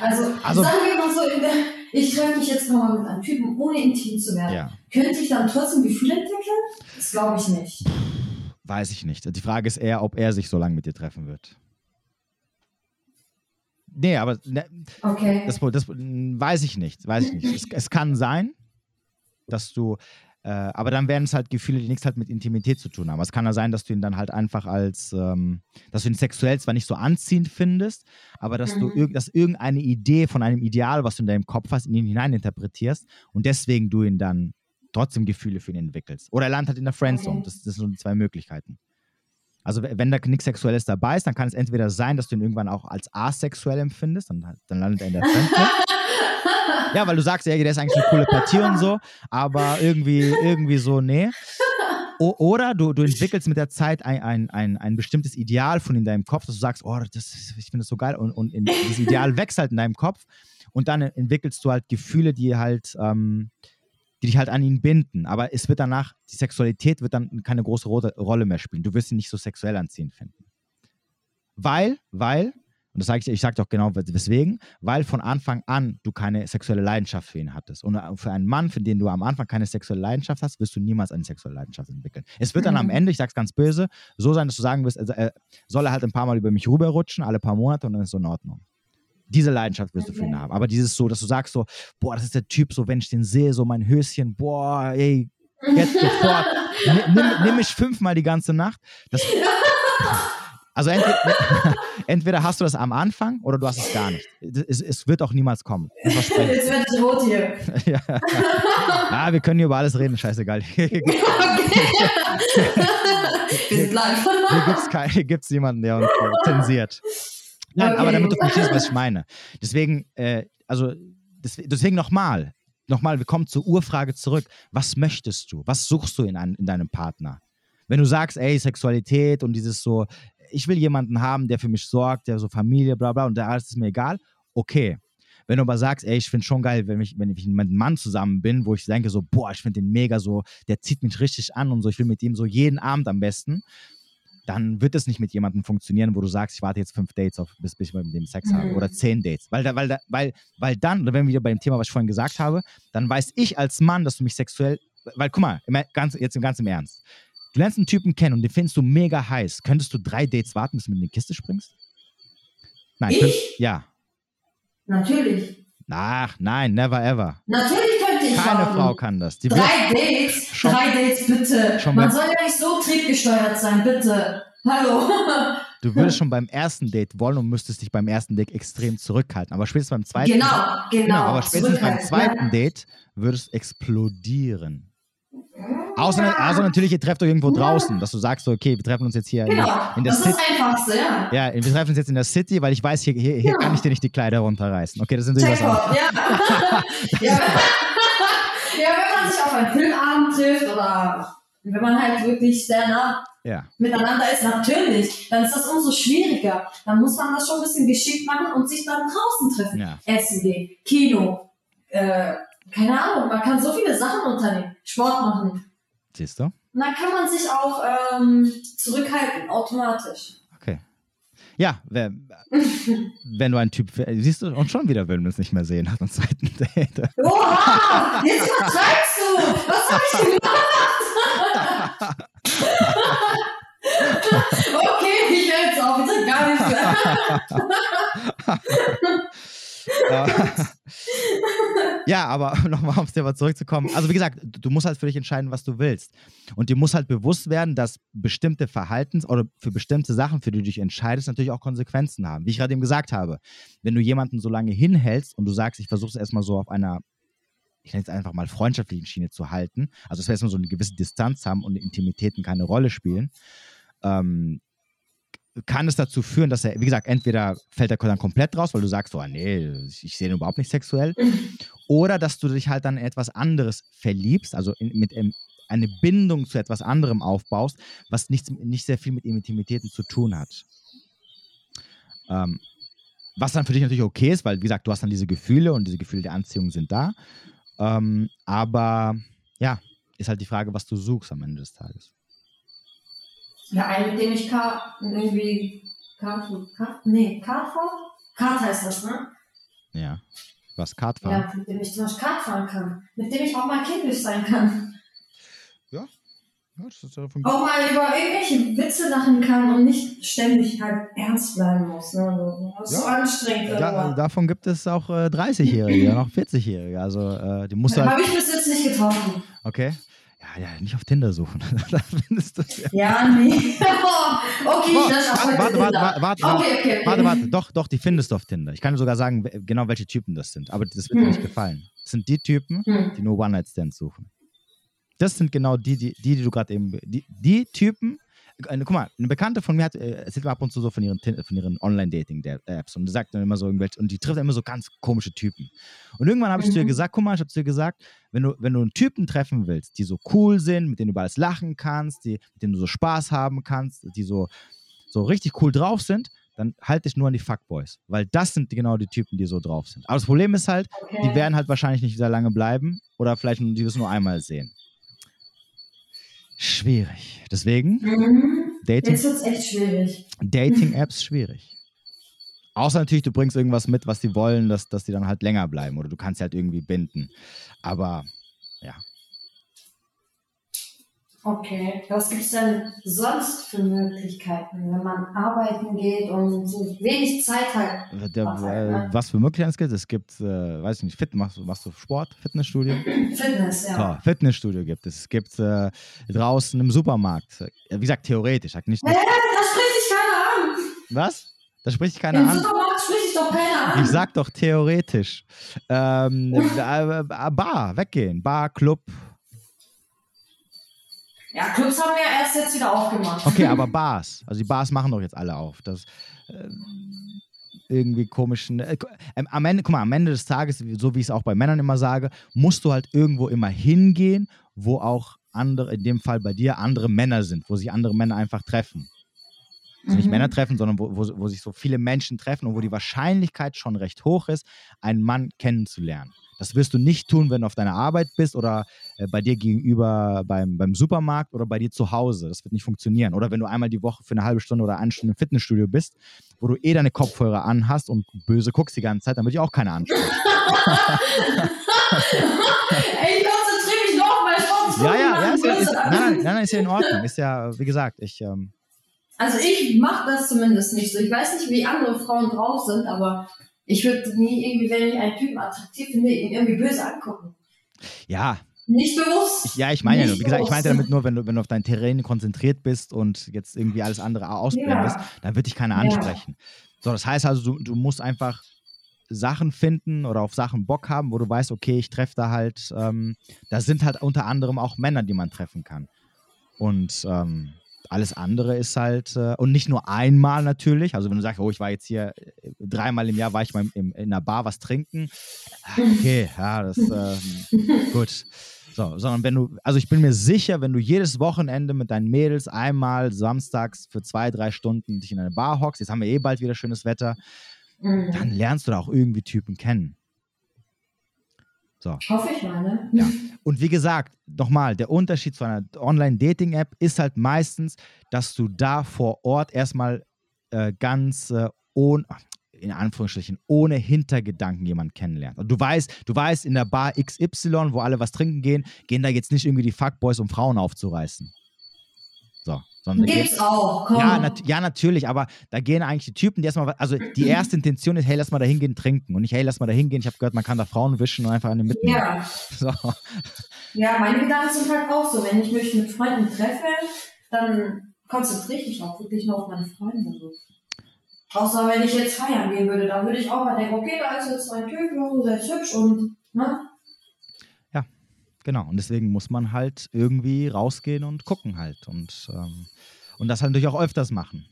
also, Also- sagen wir mal so, der, ich treffe mich jetzt nochmal mit einem Typen, ohne intim zu werden. ja. Könnte ich dann trotzdem Gefühle entwickeln? Das glaube ich nicht. Weiß ich nicht. Die Frage ist eher, ob er sich so lange mit dir treffen wird. Nee, aber ne, Okay. das, das weiß ich nicht. Weiß ich nicht. Es, es kann sein, dass du, äh, aber dann wären es halt Gefühle, die nichts halt mit Intimität zu tun haben. Es kann ja sein, dass du ihn dann halt einfach als, ähm, dass du ihn sexuell zwar nicht so anziehend findest, aber dass du Mhm. irg dass irgendeine Idee von einem Ideal, was du in deinem Kopf hast, in ihn hineininterpretierst und deswegen du ihn dann trotzdem Gefühle für ihn entwickelst. Oder er landet halt in der Friendzone. Okay. Das, das sind die zwei Möglichkeiten. Also wenn da nichts Sexuelles dabei ist, dann kann es entweder sein, dass du ihn irgendwann auch als asexuell empfindest, dann, dann landet er in der Friendzone. ja, weil du sagst, ja, der ist eigentlich eine coole Partie und so, aber irgendwie, irgendwie so, nee. O oder du, du entwickelst mit der Zeit ein, ein, ein, ein bestimmtes Ideal von in deinem Kopf, dass du sagst, oh, das, ich finde das so geil und, und in, dieses Ideal wächst halt in deinem Kopf und dann entwickelst du halt Gefühle, die halt, ähm, die dich halt an ihn binden. Aber es wird danach, die Sexualität wird dann keine große Ro Rolle mehr spielen. Du wirst ihn nicht so sexuell anziehend finden. Weil, weil, und das sage ich, ich sage doch genau weswegen, weil von Anfang an du keine sexuelle Leidenschaft für ihn hattest. Und äh, für einen Mann, für den du am Anfang keine sexuelle Leidenschaft hast, wirst du niemals eine sexuelle Leidenschaft entwickeln. Es wird dann am Mhm. Ende, ich sag's ganz böse, so sein, dass du sagen wirst, also, äh, soll er halt ein paar Mal über mich rüberrutschen, alle paar Monate und dann ist so in Ordnung. Diese Leidenschaft wirst du für ihn Okay. haben. Aber dieses so, dass du sagst so, boah, das ist der Typ, so wenn ich den sehe, so mein Höschen, boah, ey, jetzt sofort, Ni- nimm, nimm mich fünfmal die ganze Nacht. Das, also entweder, entweder hast du das am Anfang oder du hast es gar nicht. Es, es wird auch niemals kommen. Jetzt werde ich rot hier. ja. ah, wir können hier über alles reden, scheißegal. Hier Wir sind live. hier gibt's jemanden, der uns zensiert. Nein, aber Okay. damit du verstehst, was ich meine. Deswegen, äh, also, des- deswegen nochmal, nochmal, wir kommen zur Urfrage zurück. Was möchtest du? Was suchst du in, einem, in deinem Partner? Wenn du sagst, ey, Sexualität und dieses so, ich will jemanden haben, der für mich sorgt, der so Familie, bla bla, und der alles ist mir egal, okay. Wenn du aber sagst, ey, ich finde schon geil, wenn ich, wenn ich mit einem Mann zusammen bin, wo ich denke so, boah, ich finde den mega so, der zieht mich richtig an und so, ich will mit ihm so jeden Abend am besten, dann wird es nicht mit jemandem funktionieren, wo du sagst, ich warte jetzt fünf Dates auf, bis, bis ich mit dem Sex habe Mhm. oder zehn Dates. Weil, da, weil, da, weil, weil dann, oder wenn wir wieder bei dem Thema, was ich vorhin gesagt habe, dann weiß ich als Mann, dass du mich sexuell, weil guck mal, im, ganz, jetzt im Ernst. Du lernst einen Typen kennen und den findest du mega heiß. Könntest du drei Dates warten, bis du mit in die Kiste springst? Nein. Ich? könnt- Ja. Natürlich. Ach, nein, never ever. Natürlich könnte ich Keine warten. Frau kann das. Die Drei Dates, Schon- drei Dates bitte. schon Man soll ja nicht so triebgesteuert sein, bitte. Hallo. du würdest schon beim ersten Date wollen und müsstest dich beim ersten Date extrem zurückhalten. Aber spätestens beim zweiten genau, genau. Genau, aber spätestens beim zweiten ja. Date würde es explodieren. Außer, außer natürlich, ihr trefft euch irgendwo draußen, dass du sagst, so, okay, wir treffen uns jetzt hier in, Genau, der- in der das ist City. das Einfachste, ja. Ja, wir treffen uns jetzt in der City, weil ich weiß, hier, hier, hier Ja. kann ich dir nicht die Kleider runterreißen. Okay, das sind natürlich was. Jackpot, ja. ja. ja, wenn man sich auf einen Filmabend trifft oder wenn man halt wirklich sehr nah Ja, miteinander ist, natürlich, dann ist das umso schwieriger. Dann muss man das schon ein bisschen geschickt machen und sich dann draußen treffen. ja. Gehen, Kino, äh, keine Ahnung, man kann so viele Sachen unternehmen, Sport machen. Siehst du? Und dann kann man sich auch ähm, zurückhalten, automatisch. Okay. Ja, wenn, wenn du einen Typ, siehst du, und schon wieder will man es nicht mehr sehen nach dem zweiten Date. Oha! Jetzt übertreibst du! Was hab ich gemacht? okay, ich höre jetzt auf, ich sag gar nichts mehr. ja, aber nochmal aufs Thema zurückzukommen. Also wie gesagt, du musst halt für dich entscheiden, was du willst. Und dir muss halt bewusst werden, dass bestimmte Verhaltens- oder für bestimmte Sachen, für die du dich entscheidest, natürlich auch Konsequenzen haben. Wie ich gerade eben gesagt habe, wenn du jemanden so lange hinhältst und du sagst, ich versuche es erstmal so auf einer, ich nenne es einfach mal freundschaftlichen Schiene zu halten, also dass wir erstmal so eine gewisse Distanz haben und Intimitäten keine Rolle spielen, ähm, kann es dazu führen, dass er, wie gesagt, entweder fällt er dann komplett raus, weil du sagst, oh nee, ich sehe ihn überhaupt nicht sexuell, oder dass du dich halt dann in etwas anderes verliebst, also in, mit ähm, eine Bindung zu etwas anderem aufbaust, was nichts, nicht sehr viel mit Intimitäten zu tun hat. Ähm, was dann für dich natürlich okay ist, weil, wie gesagt, du hast dann diese Gefühle und diese Gefühle der Anziehung sind da. Ähm, aber ja, ist halt die Frage, was du suchst am Ende des Tages. Ja, einen, mit dem ich Kart, irgendwie, Kart, Kart, nee, Kart fahre? Kart heißt das, ne? Ja. Was Kartfahren? Ja, mit dem ich zum Beispiel Kart fahren kann. Mit dem ich auch mal kindisch sein kann. Ja, auch mal über irgendwelche Witze lachen kann und nicht ständig halt ernst bleiben muss. Ne? Das ist ja. so anstrengend. Da, davon gibt es auch äh, 30-Jährige, noch 40-Jährige. Also äh, die musst du halt Habe ich bis jetzt nicht getroffen. Okay. Ja, nicht auf Tinder suchen. da findest du ja. nee. okay, oh, das warte, warte, warte, warte, warte, okay, okay, okay. warte, warte, doch, doch, die findest du auf Tinder. Ich kann dir sogar sagen, genau welche Typen das sind, aber das wird hm. dir nicht gefallen. Das sind die Typen, hm. die nur One-Night-Stands suchen. Das sind genau die, die, die, die du gerade eben, die, die Typen, äh, guck mal, eine Bekannte von mir hat, äh, erzählt mir ab und zu so von ihren, von ihren Online-Dating-Apps und sagt dann immer so irgendwelche, und die trifft immer so ganz komische Typen. Und irgendwann habe ich mhm. zu ihr mhm. gesagt, guck mal, ich habe zu ihr gesagt, wenn du, wenn du einen Typen treffen willst, die so cool sind, mit denen du über alles lachen kannst, die, mit denen du so Spaß haben kannst, die so, so richtig cool drauf sind, dann halte dich nur an die Fuckboys. Weil das sind genau die Typen, die so drauf sind. Aber das Problem ist halt, okay. die werden halt wahrscheinlich nicht sehr lange bleiben oder vielleicht die das nur einmal sehen. Schwierig. Deswegen, mhm. Dating. Jetzt wird echt schwierig. Dating-Apps schwierig. Außer natürlich, du bringst irgendwas mit, was die wollen, dass, dass die dann halt länger bleiben oder du kannst sie halt irgendwie binden. Aber ja, Okay, was gibt es denn sonst für Möglichkeiten, wenn man arbeiten geht und so wenig Zeit hat? Der, äh? Was für Möglichkeiten es gibt? Es gibt, äh, weiß ich nicht, Fit, machst, machst du Sport, Fitnessstudio? Fitness, ja. So, Fitnessstudio gibt es. Es gibt äh, draußen im Supermarkt. Wie gesagt, theoretisch. Nicht, nicht, äh, da spricht dich keiner an. Was? Da spricht dich keiner Im an. Im Supermarkt spricht dich doch keiner an. Ich sag doch theoretisch. Ähm, äh, Bar, weggehen. Bar, Club, ja, Clubs haben ja erst jetzt wieder aufgemacht. Okay, aber Bars. Also die Bars machen doch jetzt alle auf. Das äh, irgendwie komischen. Äh, ähm, am Ende, guck mal, am Ende des Tages, so wie ich es auch bei Männern immer sage, musst du halt irgendwo immer hingehen, wo auch andere, in dem Fall bei dir, andere Männer sind, wo sich andere Männer einfach treffen. Also nicht mhm. Männer treffen, sondern wo, wo, wo sich so viele Menschen treffen und wo die Wahrscheinlichkeit schon recht hoch ist, einen Mann kennenzulernen. Das wirst du nicht tun, wenn du auf deiner Arbeit bist oder äh, bei dir gegenüber beim, beim Supermarkt oder bei dir zu Hause. Das wird nicht funktionieren. Oder wenn du einmal die Woche für eine halbe Stunde oder eine Stunde im Fitnessstudio bist, wo du eh deine Kopfhörer anhast und böse guckst die ganze Zeit, dann würde ich auch keine ansprechen. Ey, ich konzentriere mich noch, weil ich Ja, ja, ja, ist ja, ist, nein, nein, nein, ist ja in Ordnung. Ist ja, wie gesagt, ich. Ähm, also ich mache das zumindest nicht so. Ich weiß nicht, wie andere Frauen drauf sind, aber ich würde nie irgendwie, wenn ich einen Typen attraktiv finde, ihn irgendwie böse angucken. Ja. Nicht bewusst. Ich, ja, ich meine ja nur, wie gesagt, ich meinte damit nur, wenn du, wenn du auf dein Terrain konzentriert bist und jetzt irgendwie alles andere ausblendest, ja. dann wird dich keiner ansprechen. Ja. So, das heißt also, du, du musst einfach Sachen finden oder auf Sachen Bock haben, wo du weißt, okay, ich treffe da halt, ähm, da sind halt unter anderem auch Männer, die man treffen kann. Und ähm, alles andere ist halt, äh, und nicht nur einmal natürlich, also wenn du sagst, oh, ich war jetzt hier äh, dreimal im Jahr, war ich mal im, in einer Bar was trinken, ah, okay, ja, das, äh, gut. So, sondern wenn du, also ich bin mir sicher, wenn du jedes Wochenende mit deinen Mädels einmal samstags für zwei, drei Stunden dich in eine Bar hockst, jetzt haben wir eh bald wieder schönes Wetter, mhm. dann lernst du da auch irgendwie Typen kennen. So. Hoffe ich mal, ne? Ja. Und wie gesagt, nochmal, der Unterschied zu einer Online-Dating-App ist halt meistens, dass du da vor Ort erstmal äh, ganz äh, ohne, in Anführungsstrichen, ohne Hintergedanken jemanden kennenlernst. Also du weißt, du weißt, in der Bar XY, wo alle was trinken gehen, gehen da jetzt nicht irgendwie die Fuckboys, um Frauen aufzureißen. So. Sondern Gibt's geht, auch, komm. Ja, nat ja, natürlich, aber da gehen eigentlich die Typen, die erstmal, also die erste Intention ist, hey, lass mal da hingehen, trinken. Und nicht, hey, lass mal da hingehen. Ich habe gehört, man kann da Frauen wischen und einfach den mitnehmen. Ja. So. Ja, meine Gedanken sind halt auch so, wenn ich mich mit Freunden treffe, dann konzentriere ich mich auch wirklich nur auf meine Freunde. So. Außer wenn ich jetzt feiern gehen würde, dann würde ich auch mal denken, okay, da ist jetzt ein Typ, der ist hübsch und, ne? Genau, und deswegen muss man halt irgendwie rausgehen und gucken halt. Und, ähm, und das halt natürlich auch öfters machen.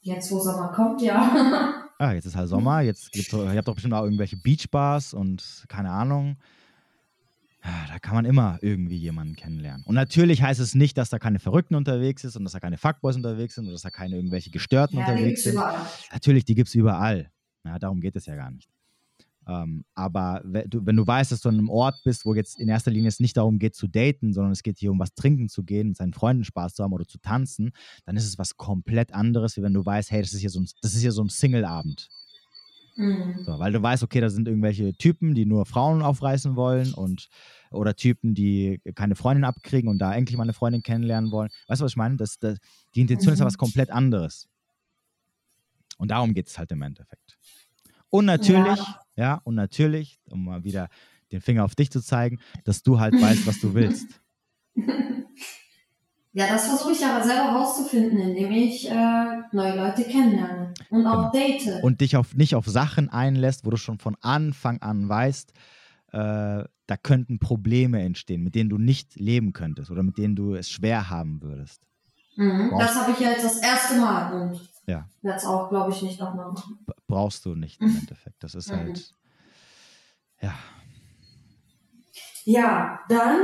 Jetzt, wo Sommer kommt, ja. ah, jetzt ist halt Sommer, jetzt gibt's, ihr habt doch bestimmt auch irgendwelche Beachbars und keine Ahnung. Da kann man immer irgendwie jemanden kennenlernen. Und natürlich heißt es nicht, dass da keine Verrückten unterwegs ist und dass da keine Fuckboys unterwegs sind oder dass da keine irgendwelche Gestörten ja, unterwegs sind. Überall. Natürlich, die gibt es überall. Ja, darum geht es ja gar nicht. Ähm, aber wenn du, wenn du weißt, dass du an einem Ort bist, wo jetzt in erster Linie es nicht darum geht zu daten, sondern es geht hier um was trinken zu gehen, mit seinen Freunden Spaß zu haben oder zu tanzen, dann ist es was komplett anderes, wie wenn du weißt, hey, das ist hier so ein, das ist hier so ein Single-Abend. Mhm. So, weil du weißt, okay, da sind irgendwelche Typen, die nur Frauen aufreißen wollen und oder Typen, die keine Freundin abkriegen und da endlich mal eine Freundin kennenlernen wollen. Weißt du, was ich meine? Das, das, die Intention ist ja Mhm. was komplett anderes. Und darum geht es halt im Endeffekt. Und natürlich, ja. Und natürlich, um mal wieder den Finger auf dich zu zeigen, dass du halt weißt, was du willst. Ja, das versuche ich aber selber rauszufinden, indem ich äh, neue Leute kennenlerne und auch date. Und dich auf, nicht auf Sachen einlässt, wo du schon von Anfang an weißt, äh, da könnten Probleme entstehen, mit denen du nicht leben könntest oder mit denen du es schwer haben würdest. mhm. Das habe ich ja jetzt das erste Mal und Ja. werde es auch, glaube ich, nicht nochmal machen. Brauchst du nicht im Endeffekt. Das ist Mhm. halt, ja. Ja, dann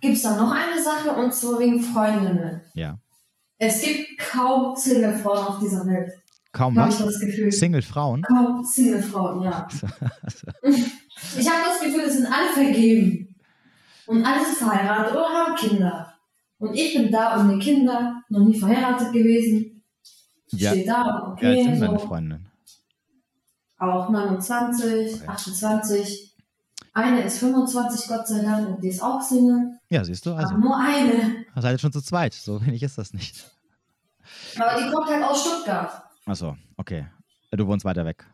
gibt es da noch eine Sache und zwar wegen Freundinnen. Ja. Es gibt kaum Single-Frauen auf dieser Welt. Kaum ich was? Single-Frauen? kaum Single-Frauen, ja. Ich habe das Gefühl, es sind alle vergeben. Und alle sind verheiratet oder haben Kinder. Und ich bin da ohne Kinder, noch nie verheiratet gewesen. Ja. Stehe da, Wie alt okay, sind deine so. Freundinnen? Auch 29, Okay. 28. Eine ist 25, Gott sei Dank, und die ist auch Single. Ja, siehst du, also. Aber nur eine. Seid ihr schon zu zweit. So wenig ist das nicht. Aber die kommt halt aus Stuttgart. Achso, okay. Du wohnst weiter weg.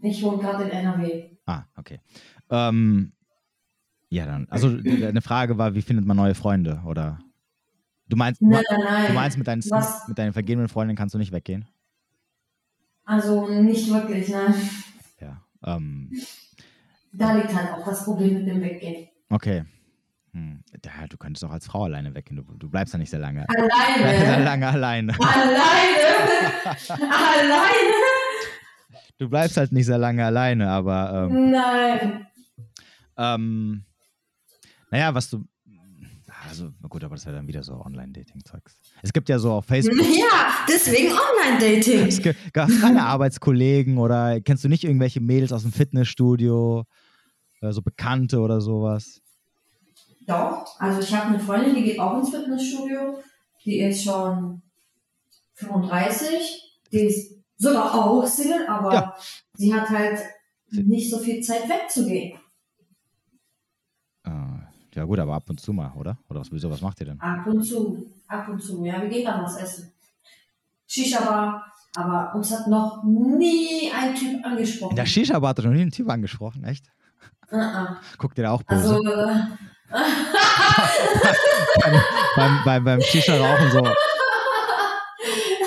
Ich wohne gerade in NRW. Ah, okay. Ähm, ja, dann. Also, eine Frage war, wie findet man neue Freunde? Oder. Du meinst, Nein, nein, nein. du meinst mit, deinen, Was? mit deinen vergebenen Freundinnen kannst du nicht weggehen? Also nicht wirklich, nein. Ja. Ähm, Da liegt halt auch das Problem mit dem Weggehen. okay. Hm. Ja, du könntest auch als Frau alleine weggehen. Du, du bleibst ja nicht sehr lange. Sehr Alleine. lange alleine. Alleine. Alleine. Du bleibst halt nicht sehr lange alleine, aber ähm, Nein. ähm, naja, was du. Also, gut, aber das wäre dann wieder so Online-Dating-Zeugs. Es gibt ja so auf Facebook. Ja, deswegen Online-Dating. Es gibt gab keine Arbeitskollegen oder kennst du nicht irgendwelche Mädels aus dem Fitnessstudio, äh, so Bekannte oder sowas? Doch, also ich habe eine Freundin, die geht auch ins Fitnessstudio. Die ist schon 35. Die ist sogar auch Single, aber Ja. sie hat halt nicht so viel Zeit wegzugehen. Ja, gut, aber ab und zu mal, oder? Oder was, wieso, was macht ihr denn? Ab und zu, ab und zu. Ja, wir gehen dann was essen. Shisha-Bar, aber uns hat noch nie ein Typ angesprochen. In der Shisha-Bar hat noch nie einen Typ angesprochen, echt? Uh -uh. Guckt ihr da auch böse? Also, äh, beim, beim, beim Shisha-Rauchen so.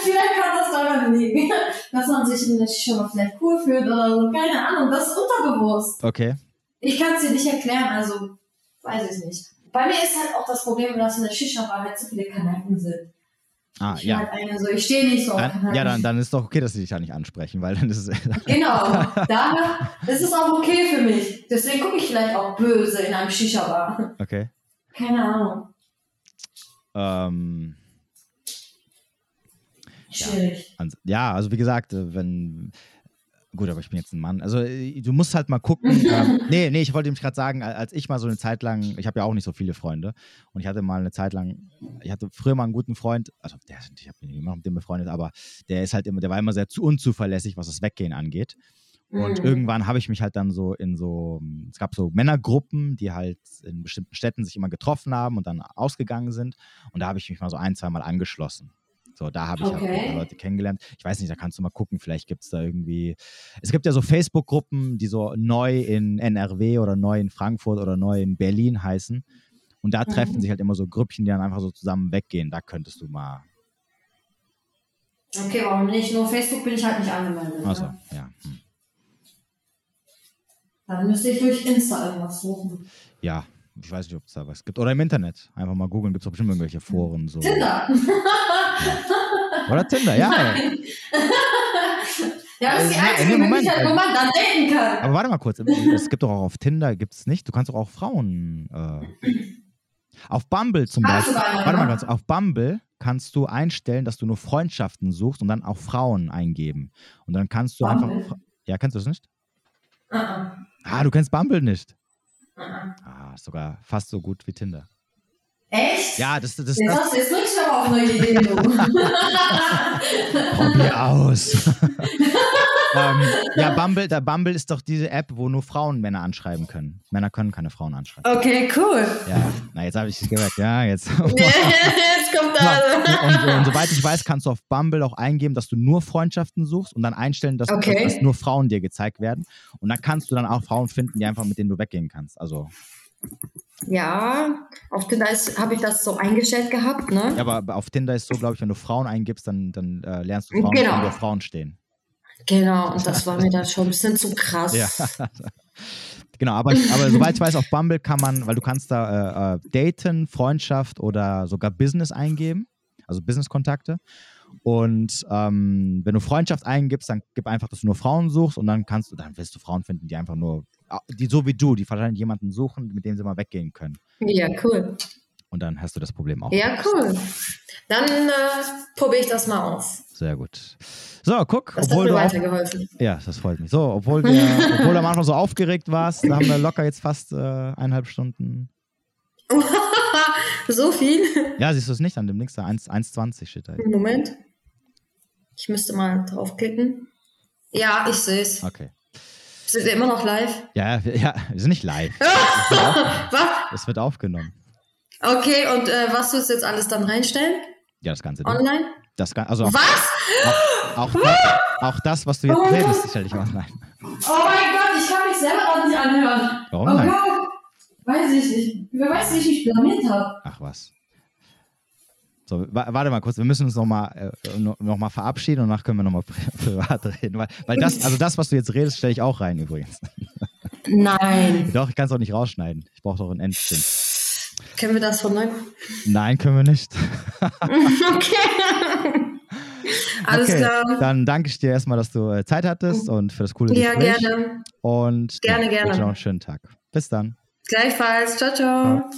vielleicht kann das daran liegen, dass man sich in der Shisha vielleicht cool fühlt oder so. Keine Ahnung, das ist unterbewusst. Okay. Ich kann es dir nicht erklären, also weiß ich nicht. Bei mir ist halt auch das Problem, dass in der Shisha-Bar halt so viele Kanaken sind. Ah, Ich ja. halt eine so, ich stehe nicht so auf Dann, Kanaken. ja, dann, dann ist doch okay, dass sie dich da nicht ansprechen, weil dann ist es. Genau, daher ist es auch okay für mich. Deswegen gucke ich vielleicht auch böse in einem Shisha-Bar. Okay. Keine Ahnung. Ähm, Schwierig. ja, also wie gesagt, äh, wenn. Gut, aber ich bin jetzt ein Mann. Also äh, du musst halt mal gucken. ähm, nee, nee, ich wollte nämlich gerade sagen, al- als ich mal so eine Zeit lang, ich habe ja auch nicht so viele Freunde und ich hatte mal eine Zeit lang, ich hatte früher mal einen guten Freund, also der, ich habe mich immer mit dem befreundet, aber der ist halt immer, der war immer sehr zu unzuverlässig, was das Weggehen angeht. Und Mhm. irgendwann habe ich mich halt dann so in so, es gab so Männergruppen, die halt in bestimmten Städten sich immer getroffen haben und dann ausgegangen sind. Und da habe ich mich mal so ein, zwei Mal angeschlossen. So, da habe ich halt Okay. paar Leute kennengelernt. Ich weiß nicht, da kannst du mal gucken, vielleicht gibt es da irgendwie. Es gibt ja so Facebook-Gruppen, die so neu in NRW oder neu in Frankfurt oder neu in Berlin heißen. Und da treffen Mhm. sich halt immer so Grüppchen, die dann einfach so zusammen weggehen. Da könntest du mal. Okay, warum nicht? Nur Facebook bin ich halt nicht angemeldet. Also, Ne? ja. Hm. Dann müsste ich durch Insta irgendwas suchen. Ja, ich weiß nicht, ob es da was gibt. Oder im Internet. Einfach mal googeln, gibt es bestimmt irgendwelche Foren. So. Tinder. Oder Tinder, ja. ja, das ist die Äh, einzige. Möglichkeit, wo man dann daten kann. Aber warte mal kurz, es gibt doch auch auf Tinder, gibt es nicht? Du kannst doch auch Frauen. Äh, auf Bumble zum Beispiel. Warte mal ne? ganz, auf Bumble kannst du einstellen, dass du nur Freundschaften suchst und dann auch Frauen eingeben. Und dann kannst du Bumble? einfach. Ja, kennst du das nicht? Uh -uh. Ah, du kennst Bumble nicht. -uh. Ah, ist sogar fast so gut wie Tinder. Echt? Ja, das, das, das, Jetzt hast du jetzt wirklich aber auf neue du. probier aus. ähm, ja, Bumble, der Bumble ist doch diese App, wo nur Frauen Männer anschreiben können. Männer können keine Frauen anschreiben. Okay, cool. Ja, na, jetzt habe ich es gehört. Ja, jetzt. jetzt kommt da. Und, und, und, soweit ich weiß, kannst du auf Bumble auch eingeben, dass du nur Freundschaften suchst und dann einstellen, dass, Okay. dass, nur Frauen dir gezeigt werden. Und dann kannst du dann auch Frauen finden, die einfach mit denen du weggehen kannst. Also, Ja, auf Tinder habe ich das so eingestellt gehabt, ne? ja, aber auf Tinder ist so, glaube ich, wenn du Frauen eingibst, dann, dann äh, lernst du Frauen, Genau. auf Frauen stehen. Genau, und das war mir dann schon ein bisschen zu krass. Ja. genau, aber, aber soweit ich weiß, auf Bumble kann man, weil du kannst da äh, äh, daten, Freundschaft oder sogar Business eingeben, also Business-Kontakte. Und ähm, wenn du Freundschaft eingibst, dann gib einfach, dass du nur Frauen suchst und dann kannst du, dann wirst du Frauen finden, die einfach nur, die so wie du, die wahrscheinlich jemanden suchen, mit dem sie mal weggehen können. Ja, cool. Und dann hast du das Problem auch. Ja, cool. Dann äh, probiere ich das mal aus. Sehr gut. So, guck, Das hat obwohl mir du auch, weitergeholfen. Ja, das freut mich. So, obwohl, wir, obwohl du am Anfang so aufgeregt warst, da haben wir locker jetzt fast äh, eineinhalb Stunden. so viel? Ja, siehst du es nicht an dem Links da? 1 1,20 steht da. Moment. Ich müsste mal draufklicken. Ja, ich sehe es. Okay. Sind wir immer noch live? Ja, wir, ja, wir sind nicht live. Es wird, auf, Was? es wird aufgenommen. Okay, und äh, was sollst du jetzt alles dann reinstellen? Ja, das ganze Ding. Online? Das, also auch, Was? auch, auch, auch das, was du jetzt Oh redest, sicherlich online. Oh mein Gott, ich kann mich selber auch nicht anhören. Warum oh nicht? Gott. Weiß ich nicht. Wer weiß, wie ich mich blamiert habe. Ach was. So, wa warte mal kurz, wir müssen uns nochmal äh, noch mal verabschieden und danach können wir nochmal pri privat reden. Weil, weil das, also das, was du jetzt redest, stelle ich auch rein übrigens. Nein. Doch, ich kann es auch nicht rausschneiden. Ich brauche doch einen Endspin. Können wir das von neu? Nein, können wir nicht. okay. Alles okay, klar. Dann danke ich dir erstmal, dass du äh, Zeit hattest und für das coole Ja, Gespräch. gerne. Und Gerne, ja, gerne. wünsche noch einen schönen Tag. Bis dann. Gleichfalls. Ciao, ciao. Ciao.